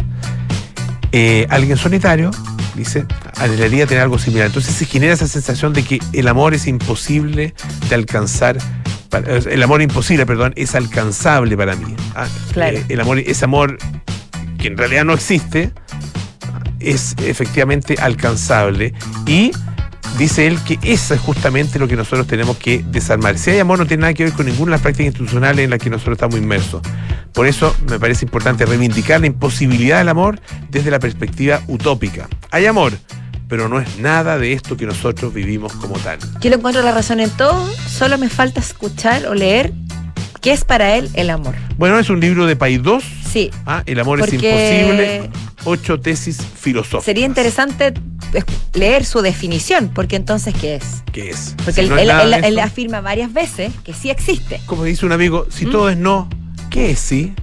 Eh, alguien solitario, dice, anhelaría tener algo similar. Entonces se genera esa sensación de que el amor es imposible de alcanzar. Para- el amor imposible, perdón, es alcanzable para mí. Ah, Claro. eh, el amor, ese amor que en realidad no existe, es efectivamente alcanzable. Y dice él que eso es justamente lo que nosotros tenemos que desarmar. Si hay amor, no tiene nada que ver con ninguna de las prácticas institucionales en las que nosotros estamos inmersos. Por eso me parece importante reivindicar la imposibilidad del amor desde la perspectiva utópica. Hay amor, pero no es nada de esto que nosotros vivimos como tal. Yo le encuentro la razón en todo, solo me falta escuchar o leer qué es para él el amor. Bueno, es un libro de Paidós. Sí, Ah, el amor es imposible. Ocho tesis filosóficas. sería interesante es- leer su definición, porque entonces, ¿qué es? ¿Qué es? Porque Si él, no afirma varias veces que sí existe. como dice un amigo, si ¿Mm? todo es no, ¿qué es sí?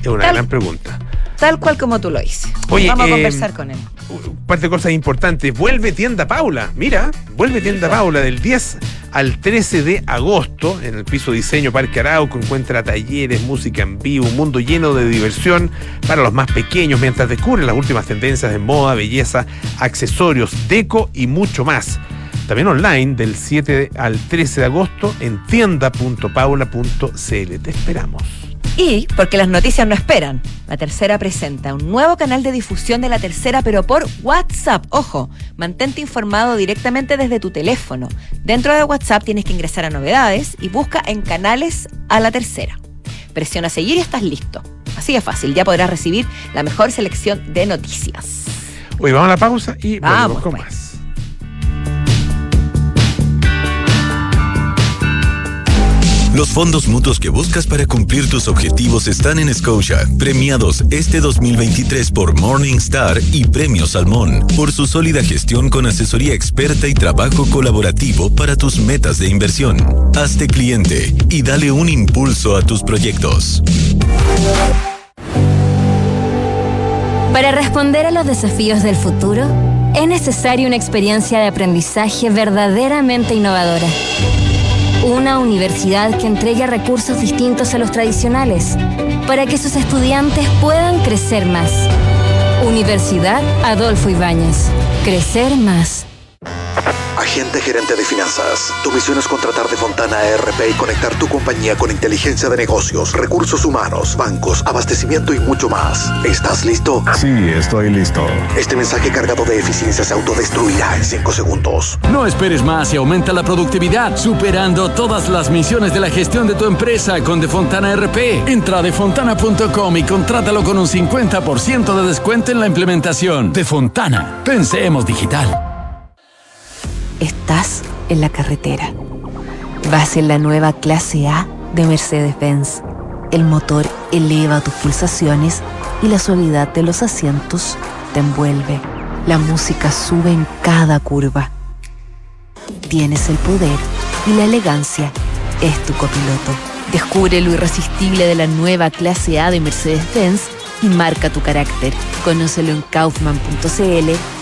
Es una Tal- gran pregunta. Tal cual como tú lo dices. Oye, Vamos eh, a conversar con él. Un par de cosas importantes. Vuelve Tienda Paula. Mira, vuelve Tienda Paula del 10 al 13 de agosto en el piso Diseño Parque Arauco. Encuentra talleres, música en vivo, un mundo lleno de diversión para los más pequeños mientras descubren las últimas tendencias en moda, belleza, accesorios, deco y mucho más. También online del 7 al 13 de agosto en tienda.paula.cl. Te esperamos. Y, porque las noticias no esperan, la tercera presenta un nuevo canal de difusión de la tercera, pero por WhatsApp. Ojo, mantente informado directamente desde tu teléfono. Dentro de WhatsApp tienes que ingresar a novedades y busca en canales a la tercera. Presiona seguir y estás listo. Así de fácil, ya podrás recibir la mejor selección de noticias. Hoy vamos a la pausa y Vamos, con pues. más. Los fondos mutuos que buscas para cumplir tus objetivos están en Scotia, premiados este 2023 por Morningstar y Premio Salmón, por su sólida gestión con asesoría experta y trabajo colaborativo para tus metas de inversión. Hazte cliente y dale un impulso a tus proyectos. Para responder a los desafíos del futuro, es necesaria una experiencia de aprendizaje verdaderamente innovadora. Una universidad que entregue recursos distintos a los tradicionales para que sus estudiantes puedan crecer más. Universidad Adolfo Ibáñez. Crecer más. Agente gerente de finanzas. Tu misión es contratar de Fontana ERP y conectar tu compañía con inteligencia de negocios, recursos humanos, bancos, abastecimiento y mucho más. ¿Estás listo? Sí, estoy listo. Este mensaje cargado de eficiencia se autodestruirá en 5 segundos. No esperes más y aumenta la productividad, superando todas las misiones de la gestión de tu empresa con Defontana RP. Entra a defontana.com y contrátalo con un 50% de descuento en la implementación. Defontana, pensemos digital. Estás en la carretera. Vas en la nueva clase A de Mercedes-Benz. El motor eleva tus pulsaciones y la suavidad de los asientos te envuelve. La música sube en cada curva. Tienes el poder y la elegancia es tu copiloto. Descubre lo irresistible de la nueva clase A de Mercedes-Benz y marca tu carácter. Conócelo en kaufman.cl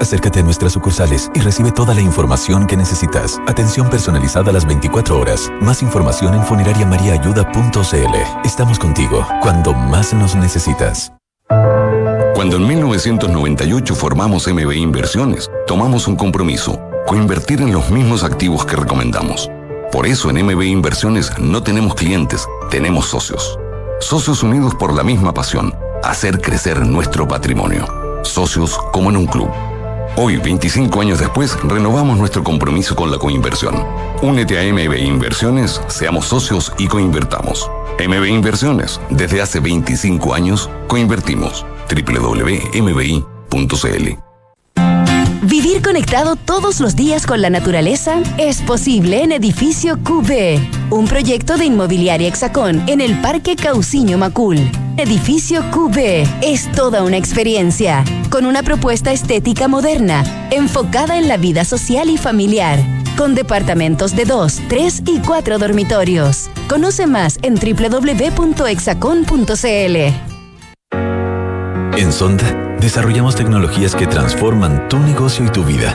Acércate a nuestras sucursales y recibe toda la información que necesitas. Atención personalizada a las 24 horas. Más información en funerariamariaayuda.cl. Estamos contigo cuando más nos necesitas. Cuando en 1998 formamos MB Inversiones, tomamos un compromiso, coinvertir en los mismos activos que recomendamos. Por eso en MB Inversiones no tenemos clientes, tenemos socios. Socios unidos por la misma pasión, hacer crecer nuestro patrimonio. Socios como en un club. Hoy, 25 años después, renovamos nuestro compromiso con la coinversión. Únete a MB Inversiones, seamos socios y coinvertamos. MB Inversiones, desde hace 25 años, coinvertimos. www.mbi.cl Vivir conectado todos los días con la naturaleza es posible en Edificio QB, un proyecto de inmobiliaria Hexacón en el Parque Cauciño Macul. Edificio QB es toda una experiencia, con una propuesta estética moderna, enfocada en la vida social y familiar, con departamentos de 2, 3 y 4 dormitorios. Conoce más en www.hexacon.cl. En Sonda, desarrollamos tecnologías que transforman tu negocio y tu vida,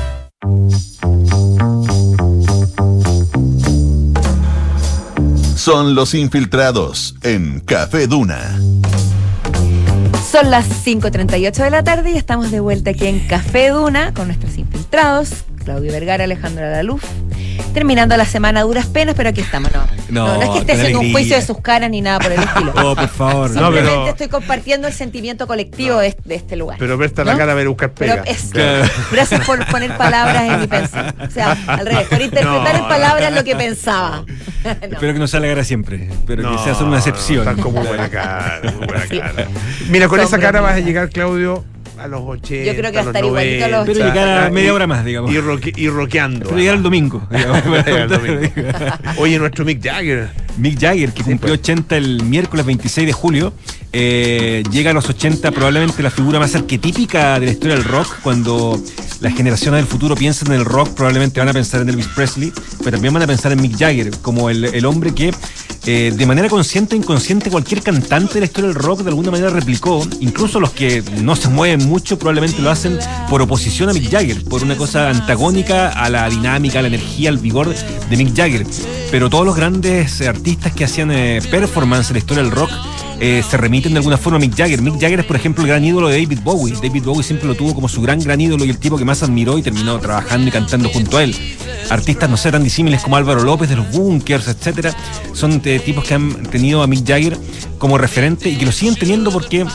Son los infiltrados en Café Duna. Son las 5.38 de la tarde y estamos de vuelta aquí en Café Duna con nuestros infiltrados, Claudio Vergara, Alejandro Luz. Terminando la semana duras penas, pero aquí estamos, ¿no? No, no, es que esté con haciendo un juicio de sus caras ni nada por el *laughs* estilo. Oh, por favor. No, Simplemente pero- estoy compartiendo el sentimiento colectivo de, este, de este lugar. Pero presta la ¿No? cara a ver buscar Pero pega. es- Claro. Gracias por poner palabras en mi pensar. O sea, al revés, por interpretar No, en palabras lo que pensaba. *laughs* Espero que no sea la cara siempre. Espero No, que sea solo una excepción. Están con muy buena cara, muy buena cara. Mira, con esa cara vas a llegar, Claudio, a los 80. Yo creo que a los estar igualito a los 90, Pero llegar a media hora más, digamos. Y, roque- y rockeando. Pero llegar el domingo. digamos. Llegar el domingo. Oye, nuestro Mick Jagger. Mick Jagger, que cumplió 80 el miércoles 26 de julio, eh, llega a los 80 probablemente la figura más arquetípica de la historia del rock. Cuando las generaciones del futuro piensan en el rock, probablemente van a pensar en Elvis Presley, pero también van a pensar en Mick Jagger, como el, el hombre que eh, de manera consciente o inconsciente cualquier cantante de la historia del rock de alguna manera replicó. Incluso los que no se mueven mucho probablemente lo hacen por oposición a Mick Jagger, por una cosa antagónica a la dinámica, a la energía, al vigor de Mick Jagger. Pero todos los grandes eh, artistas que hacían eh, performance en la historia del rock eh, se remiten de alguna forma a Mick Jagger. Mick Jagger es, por ejemplo, el gran ídolo de David Bowie. David Bowie siempre lo tuvo como su gran, gran ídolo y el tipo que más admiró y terminó trabajando y cantando junto a él. Artistas, no sé, tan disímiles como Álvaro López de los Bunkers, etcétera, son eh, tipos que han tenido a Mick Jagger como referente y que lo siguen teniendo porque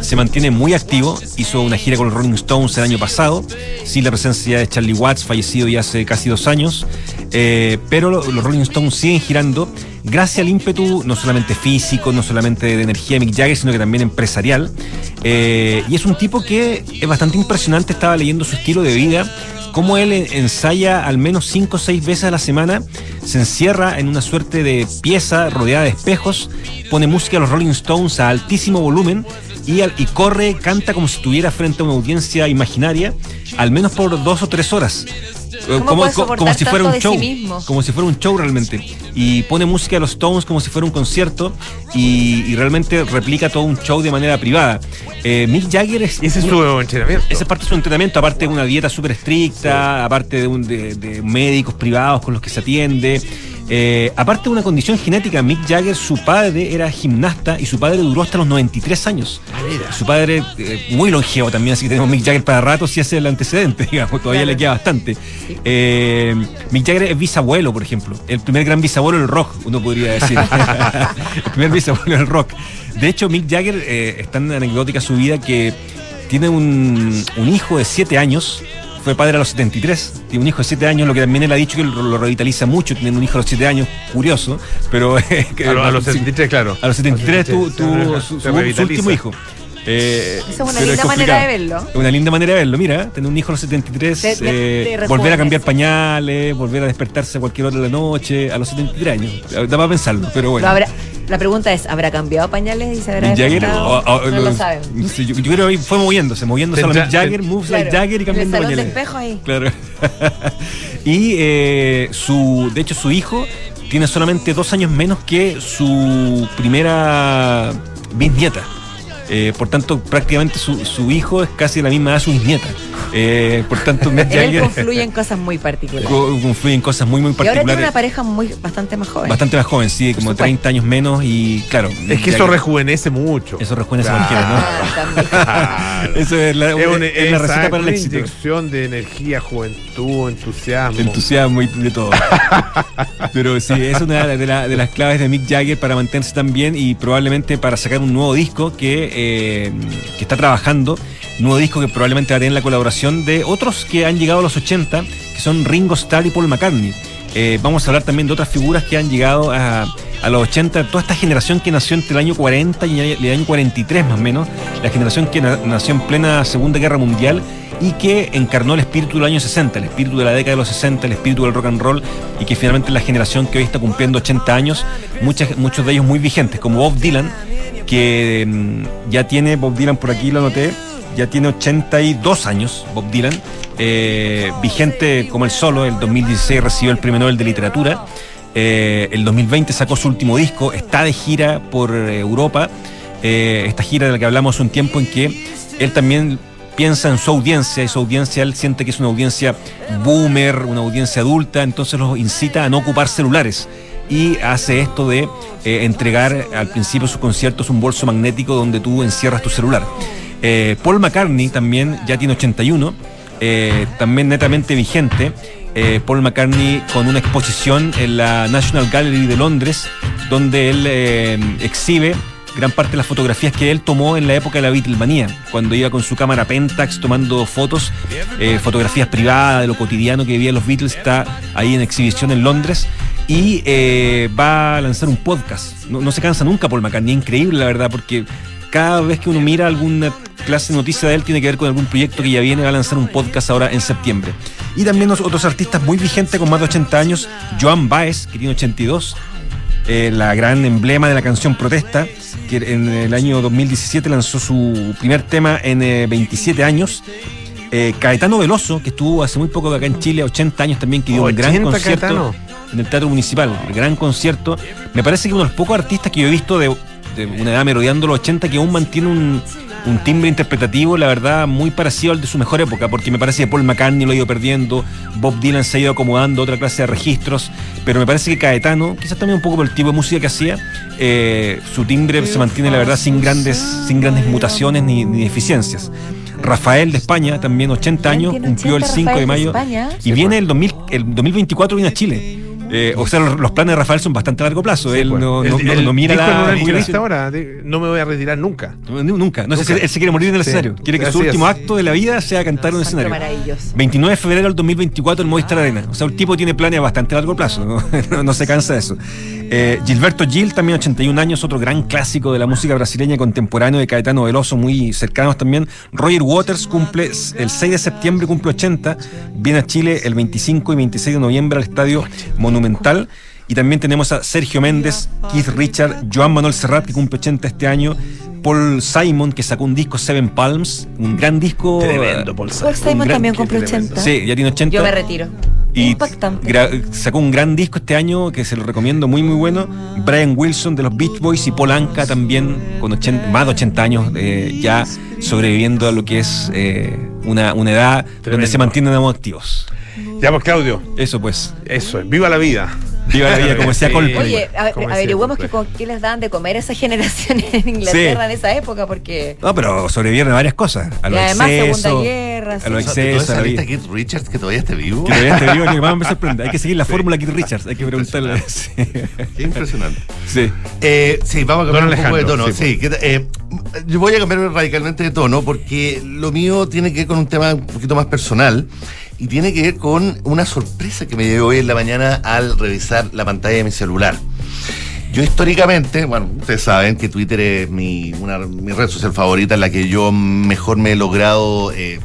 se mantiene muy activo. Hizo una gira con los Rolling Stones el año pasado, sin la presencia de Charlie Watts, fallecido ya hace casi dos años. Eh, pero lo- los Rolling Stones siguen girando gracias al ímpetu no solamente físico, no solamente de energía de Mick Jagger, sino que también empresarial. Eh, y es un tipo que es bastante impresionante, estaba leyendo su estilo de vida, cómo él en- ensaya al menos cinco o seis veces a la semana, se encierra en una suerte de pieza rodeada de espejos, pone música a los Rolling Stones a altísimo volumen y, al- y corre, canta como si estuviera frente a una audiencia imaginaria, al menos por dos o tres horas. Eh, ¿Cómo puede soportar si fuera un show, sí mismo? como si fuera un show realmente. Y pone música a los Stones como si fuera un concierto y, y realmente replica todo un show de manera privada. Eh, Mick Jagger es. Ese es su entrenamiento. Esa es parte de su entrenamiento, aparte de una dieta súper estricta, aparte de, un- de- de médicos privados con los que se atiende. Eh, aparte de una condición genética, Mick Jagger, su padre era gimnasta y su padre duró hasta los 93 años. Su padre, eh, muy longevo también, así que tenemos Mick Jagger para rato, si es el antecedente, *laughs* digamos, todavía le queda bastante. Eh, Mick Jagger es bisabuelo, por ejemplo, el primer gran bisabuelo del rock, uno podría decir. *laughs* el primer bisabuelo del rock. De hecho, Mick Jagger es tan anecdótica su vida que tiene un, un hijo de 7 años. Fue padre a los 73, tiene un hijo de 7 años, lo que también él ha dicho que lo, lo revitaliza mucho, tener un hijo a los 7 años, curioso, pero... *laughs* eh, que- A lo- a los sí, 73, claro. A los 73 tuvo se su, su- revitaliza. su último hijo. Eh, Esa es una linda manera de verlo. Una linda manera de verlo, mira, tener un hijo a los 73, Te- te- eh, te volver a cambiar pañales, volver a despertarse a cualquier hora de la noche, a los 73 años. Da para pensarlo, pero bueno. Lo habrá- la pregunta es, ¿habrá cambiado pañales y se habrá Jagger, o- o- no lo lo- saben. no sé, yo, yo creo que fue moviéndose, moviéndose Mick Jagger, moves like Jagger y el cambiando salón de pañales. espejo ahí. Claro. *laughs* y eh, su, de hecho, su hijo tiene solamente dos años menos que su primera bisnieta. Eh, por tanto, prácticamente su, su hijo es casi la misma edad su bisnieta. Eh, por tanto, Mick Jagger confluyen cosas muy particulares. co- confluyen cosas muy, muy Y ahora tiene particulares. una pareja muy bastante más joven. Bastante más joven, sí, como supuesto. 30 años menos y claro. Es que eso Jagger- rejuvenece mucho. Eso rejuvenece a Claro. *laughs* cualquiera, Claro. ¿no? Eso es la, Es, una, es la receta para el una éxito. inyección de energía, juventud, entusiasmo. Entusiasmo y de todo. *laughs* Pero sí, es una de, la- de las claves de Mick Jagger para mantenerse tan bien y probablemente para sacar un nuevo disco que, eh, que está trabajando. Nuevo disco que probablemente va a tener la colaboración de otros que han llegado a los 80, que son Ringo Starr y Paul McCartney. Eh, vamos a hablar también de otras figuras que han llegado a, a los 80, toda esta generación que nació entre el año 40 y el año 43 más o menos, la generación que na- nació en plena Segunda Guerra Mundial y que encarnó el espíritu del año 60, el espíritu de la década de los 60, el espíritu del rock and roll y que finalmente la generación que hoy está cumpliendo 80 años, muchos de ellos muy vigentes, como Bob Dylan, que mm, ya tiene, Bob Dylan por aquí lo anoté, ya tiene 82 años, Bob Dylan, eh, vigente como el solo, el 2016 recibió el premio Nobel de Literatura, eh, el 2020 sacó su último disco, está de gira por eh, Europa, eh, esta gira de la que hablamos un tiempo en que él también piensa en su audiencia y su audiencia él siente que es una audiencia boomer, una audiencia adulta, entonces los incita a no ocupar celulares y hace esto de eh, entregar al principio sus conciertos un bolso magnético donde tú encierras tu celular. Eh, Paul McCartney también ya tiene 81, eh, también netamente vigente. Paul McCartney con una exposición en la National Gallery de Londres, donde él exhibe gran parte de las fotografías que él tomó en la época de la Beatlemanía, cuando iba con su cámara Pentax tomando fotos, eh, fotografías privadas de lo cotidiano que vivían los Beatles, está ahí en exhibición en Londres y eh, va a lanzar un podcast. No, se cansa nunca Paul McCartney, increíble la verdad, porque cada vez que uno mira alguna clase de noticia de él tiene que ver con algún proyecto que ya viene, va a lanzar un podcast ahora en septiembre. Y también otros artistas muy vigentes con más de 80 años, Joan Baez, que tiene 82, eh, la gran emblema de la canción Protesta, que en el año 2017 lanzó su primer tema en eh, 27 años. Eh, Caetano Veloso, que estuvo hace muy poco acá en Chile, 80 años también, que dio un gran 80 concierto Caetano. en el Teatro Municipal, el gran concierto. Me parece que uno de los pocos artistas que yo he visto de, de una edad merodeando los 80 que aún mantiene un, un timbre interpretativo, la verdad, muy parecido al de su mejor época, porque me parece que Paul McCartney lo ha ido perdiendo, Bob Dylan se ha ido acomodando otra clase de registros, pero me parece que Caetano, quizás también un poco por el tipo de música que hacía, eh, su timbre se mantiene, la verdad, sin grandes, sin grandes mutaciones ni, ni deficiencias. Rafael de España, también 80 años, cumplió el 80 5 de mayo España. y viene el, 2000, el 2024 viene a Chile. Eh, o sea, los, los planes de Rafael son bastante a largo plazo. él no, Él- no- no- él no mira dijo en la una jubilación. ahora, no me voy a retirar nunca. No, Nunca. No sé él se quiere morir en el Sí. escenario. Quiere que su último es. acto de la vida sea cantar en un escenario. maravilloso. 29 de febrero del 2024 en Movistar Arena. O sea, el tipo tiene planes a bastante largo plazo. No, *laughs* No- no se cansa de eso. Eh, Gilberto Gil, también 81 años, otro gran clásico de la música brasileña contemporáneo de Caetano Veloso, muy cercanos también. Roger Waters cumple el 6 de septiembre, cumple 80. Viene a Chile el 25 y 26 de noviembre al Estadio Monumental. Y también tenemos a Sergio Méndez, Keith Richard, Joan Manuel Serrat, que cumple 80 este año, Paul Simon, que sacó un disco Seven Palms, un gran disco. Tremendo, Paul Paul Simon Un gran- también cumple 80. Sí, ya tiene 80. Yo me retiro. Y Impactante. sacó un gran disco este año que se lo recomiendo, muy muy bueno. Brian Wilson de los Beach Boys y Paul Anka también, con 80 más de 80 años, eh, ya sobreviviendo a lo que es eh, una, una edad donde se mantienen activos. Ya, pues, Claudio. Eso pues. Eso es. Viva la vida. Viva la vida, como decía Sí. Coldplay. Oye, a- averigüemos que con qué les daban de comer a esa *laughs* generación en Inglaterra Sí. en esa época, porque. No, pero sobrevivieron a varias cosas. A Y los además, excesos, Segunda Guerra, a sí. los O sea, de toda excesos, a la vida. Keith Richards que todavía esté vivo. Que todavía digo, lo que más me *laughs* sorprende. Hay que seguir la fórmula Keith Richards, hay que preguntarle. Sí. Qué impresionante. Sí. Eh, sí, vamos a cambiar Don un poco de tono. sí, Sí, que, eh, yo voy a cambiar radicalmente de tono porque lo mío tiene que ver con un tema un poquito más personal y tiene que ver con una sorpresa que me llevé hoy en la mañana al revisar la pantalla de mi celular. Yo históricamente, bueno, ustedes saben que Twitter es mi, una, mi red social favorita en la que yo mejor me he logrado eh,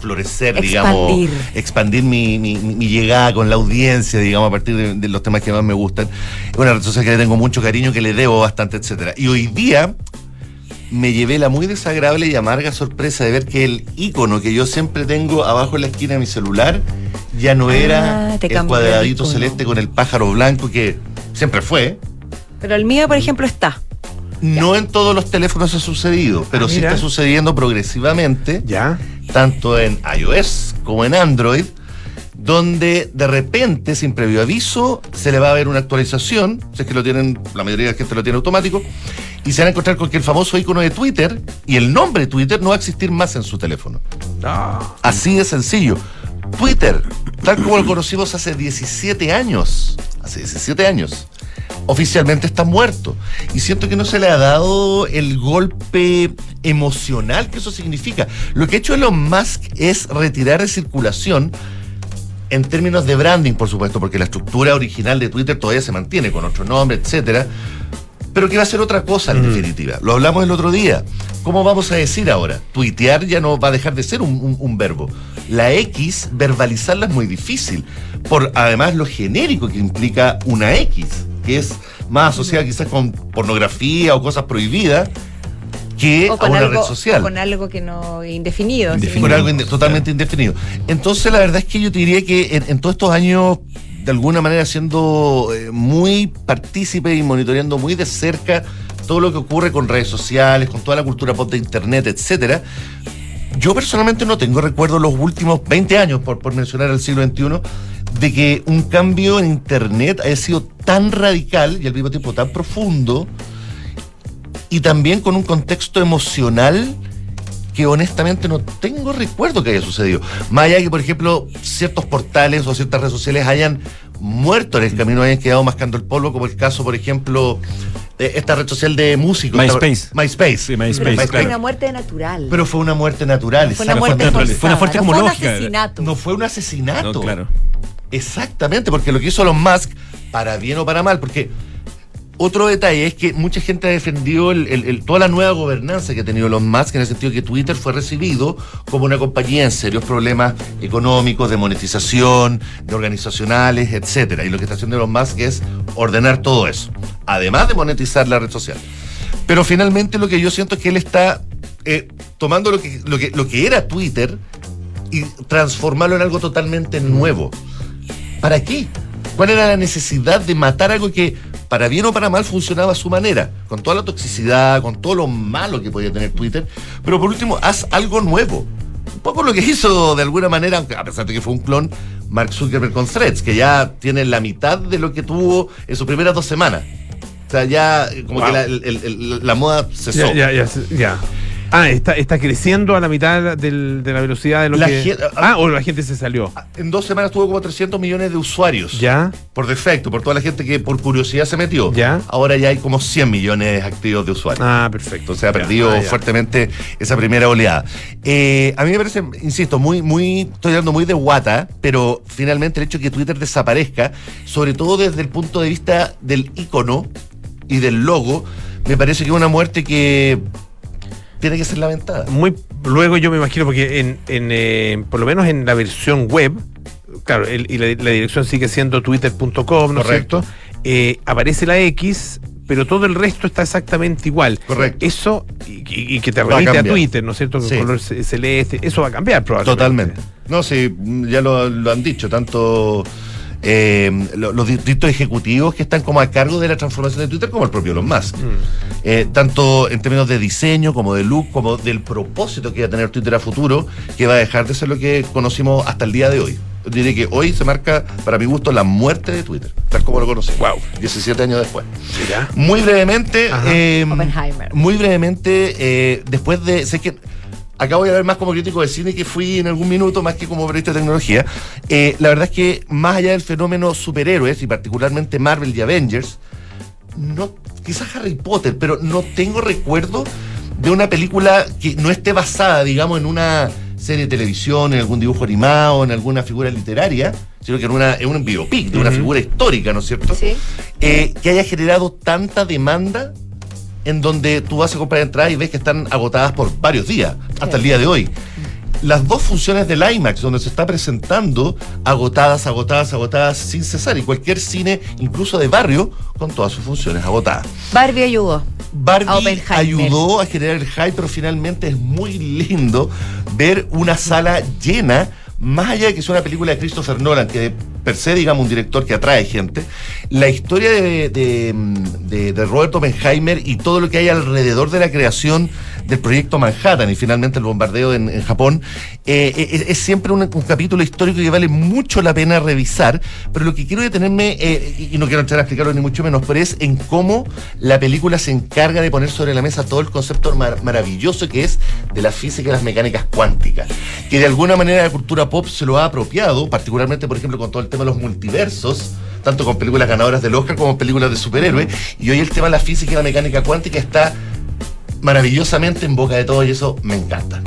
florecer, digamos, Expandir. expandir mi, mi- mi- mi llegada con la audiencia, digamos, a partir de, de los temas que más me gustan. Es una red social que le tengo mucho cariño, que le debo bastante, etcétera. Y hoy día me llevé la muy desagradable y amarga sorpresa de ver que el icono que yo siempre tengo abajo en la esquina de mi celular ya no Ah, era el cuadradito celeste con el pájaro blanco que siempre fue. Pero el mío, por ejemplo, está. No en todos los teléfonos ha sucedido, pero Ah, sí está sucediendo progresivamente, Ya. tanto en iOS como en Android, donde de repente, sin previo aviso, se le va a ver una actualización, si es que lo tienen, la mayoría de la gente lo tiene automático, y se van a encontrar con que el famoso icono de Twitter y el nombre Twitter no va a existir más en su teléfono. No. Así de sencillo. Twitter, tal como lo conocimos hace 17 años, hace 17 años, oficialmente está muerto. Y siento que no se le ha dado el golpe emocional que eso significa. Lo que ha hecho Elon Musk es retirar de circulación en términos de branding, por supuesto, porque la estructura original de Twitter todavía se mantiene con otro nombre, etcétera. Pero que va a ser otra cosa en definitiva. Lo hablamos el otro día. ¿Cómo vamos a decir ahora? Tuitear ya no va a dejar de ser un, un- un verbo. La X, verbalizarla es muy difícil. Por además lo genérico que implica una X, que es más asociada quizás con pornografía o cosas prohibidas que O a una algo, red social o con algo que no indefinido. así. con algo inde- totalmente indefinido. Entonces, la verdad es que yo te diría que en, en todos estos años, de alguna manera, siendo eh, muy partícipe y monitoreando muy de cerca todo lo que ocurre con redes sociales, con toda la cultura pop de internet, etcétera. Yo personalmente no tengo recuerdo los últimos 20 años, por, por mencionar el siglo XXI, de que un cambio en internet haya sido tan radical y al mismo tiempo tan profundo y también con un contexto emocional que honestamente no tengo recuerdo que haya sucedido. Más allá de que, por ejemplo, ciertos portales o ciertas redes sociales hayan muerto en el camino, hayan quedado mascando el polvo, como el caso, por ejemplo, de esta red social de músicos. MySpace. esta- MySpace. Sí, Pero MySpace, fue claro. una muerte natural. Pero fue una muerte natural. fue una muerte natural. forzada, Fue una muerte no como fue un lógica. asesinato. No fue un asesinato. No, claro. Exactamente, porque lo que hizo Elon Musk, para bien o para mal, porque otro detalle es que mucha gente ha defendido toda la nueva gobernanza que ha tenido Elon Musk, en el sentido que Twitter fue recibido como una compañía en serios problemas económicos, de monetización, de organizacionales, etcétera. Y lo que está haciendo Elon Musk es ordenar todo eso, además de monetizar la red social. Pero finalmente lo que yo siento es que él está eh, tomando lo, que, lo que era Twitter y transformarlo en algo totalmente nuevo. ¿Para qué? ¿Cuál era la necesidad de matar algo que para bien o para mal, funcionaba a su manera, con toda la toxicidad, con todo lo malo que podía tener Twitter, pero por último, haz algo nuevo. Un poco lo que hizo de alguna manera, a pesar de que fue un clon, Mark Zuckerberg con Threads, que ya tiene la mitad de lo que tuvo en sus primeras dos semanas. O sea, ya eh, como Wow. que la, el- el- la moda cesó. Ya, ya, ya. Ah, está, está creciendo a la mitad del- de la velocidad de lo La que. gen- ah, o la gente se salió. En dos semanas tuvo como 300 millones de usuarios. Ya. Por defecto, por toda la gente que por curiosidad se metió. Ya. Ahora ya hay como 100 millones activos de usuarios. Ah, perfecto. Entonces ha perdido ah, fuertemente esa primera oleada. Eh, a mí me parece, insisto, muy, muy, estoy hablando muy de guata, pero finalmente el hecho de que Twitter desaparezca, sobre todo desde el punto de vista del icono y del logo, me parece que es una muerte que tiene que ser lamentada. Muy luego yo me imagino, porque en, en, eh, por lo menos en la versión web, claro, el- y la, la dirección sigue siendo twitter.com, ¿no es cierto? Eh, aparece la X, pero todo el resto está exactamente igual. Correcto. Eso, y, y- y que te a remite a. Twitter, ¿no es cierto? Con Sí. color ce- celeste, eso va a cambiar probablemente. Totalmente. No, sí, ya lo, lo han dicho, tanto eh, lo- los distintos ejecutivos que están como a cargo de la transformación de Twitter como el propio Elon Musk. Eh, tanto en términos de diseño, como de look, como del propósito que va a tener Twitter a futuro, que va a dejar de ser lo que conocimos hasta el día de hoy. Diré que hoy se marca, para mi gusto, la muerte de Twitter, tal como lo conocemos. Wow. 17 años después. Ya. Muy brevemente, eh, Oppenheimer. muy brevemente, eh, después de. Sé que acá voy a ver más como crítico de cine que fui en algún minuto, más que como periodista de tecnología. Eh, la verdad es que, más allá del fenómeno superhéroes, y particularmente Marvel y Avengers, no, quizás Harry Potter, pero no tengo recuerdo de una película que no esté basada, digamos, en una serie de televisión, en algún dibujo animado, en alguna figura literaria, sino que en, una, en un biopic de una figura histórica, ¿no es cierto? Sí. Eh, que haya generado tanta demanda en donde tú vas a comprar entradas y ves que están agotadas por varios días, hasta el día de hoy. Las dos funciones del IMAX, donde se está presentando, agotadas, agotadas, agotadas, sin cesar, y cualquier cine, incluso de barrio, con todas sus funciones agotadas. Barbie ayudó. Barbie Oppenheimer. ayudó a generar el hype, pero finalmente es muy lindo ver una sala llena, más allá de que sea una película de Christopher Nolan, que per se, digamos, un director que atrae gente, la historia de, de, de- de Robert Oppenheimer y todo lo que hay alrededor de la creación del proyecto Manhattan y finalmente el bombardeo en, en Japón, eh, es, es siempre un, un capítulo histórico que vale mucho la pena revisar, pero lo que quiero detenerme, eh, y no quiero entrar a explicarlo ni mucho menos, pero es en cómo la película se encarga de poner sobre la mesa todo el concepto mar- maravilloso que es de la física y las mecánicas cuánticas, que de alguna manera la cultura pop se lo ha apropiado, particularmente, por ejemplo, con todo el tema de los multiversos, tanto con películas ganadoras del Oscar como películas de superhéroes, y hoy el tema de la física y la mecánica cuántica está maravillosamente en boca de todos y eso me encanta.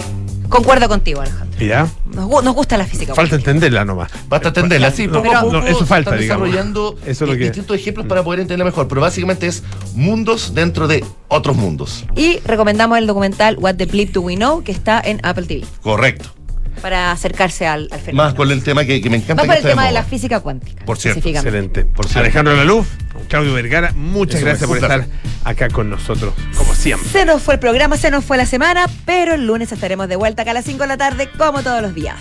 Concuerdo contigo, Alejandro. ¿Ya? Nos, gu- nos gusta la física. Falta entenderla nomás. Basta entenderla, sí, No, poco a pero- poco no, eso falta, están digamos. desarrollando Eso es lo eh, que- distintos ejemplos para poder entenderla mejor, pero básicamente es mundos dentro de otros mundos. Y recomendamos el documental What the Bleep Do We Know, que está en Apple TV, Correcto. Para acercarse al, al fenómeno. Más con el tema que, que me encanta. Más por el tema de la física cuántica. Por cierto. Excelente. Por cierto. Alejandro Laluz, Claudio Vergara, muchas Eso gracias es, por estar acá con nosotros, como siempre. Se nos fue el programa, se nos fue la semana, pero el lunes estaremos de vuelta acá a las 5 de la tarde, como todos los días.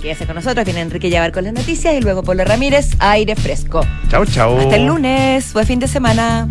Quédese con nosotros, viene Enrique Llavar con las noticias y luego Pablo Ramírez, aire fresco. Chao, chao. Hasta el lunes, buen fin de semana.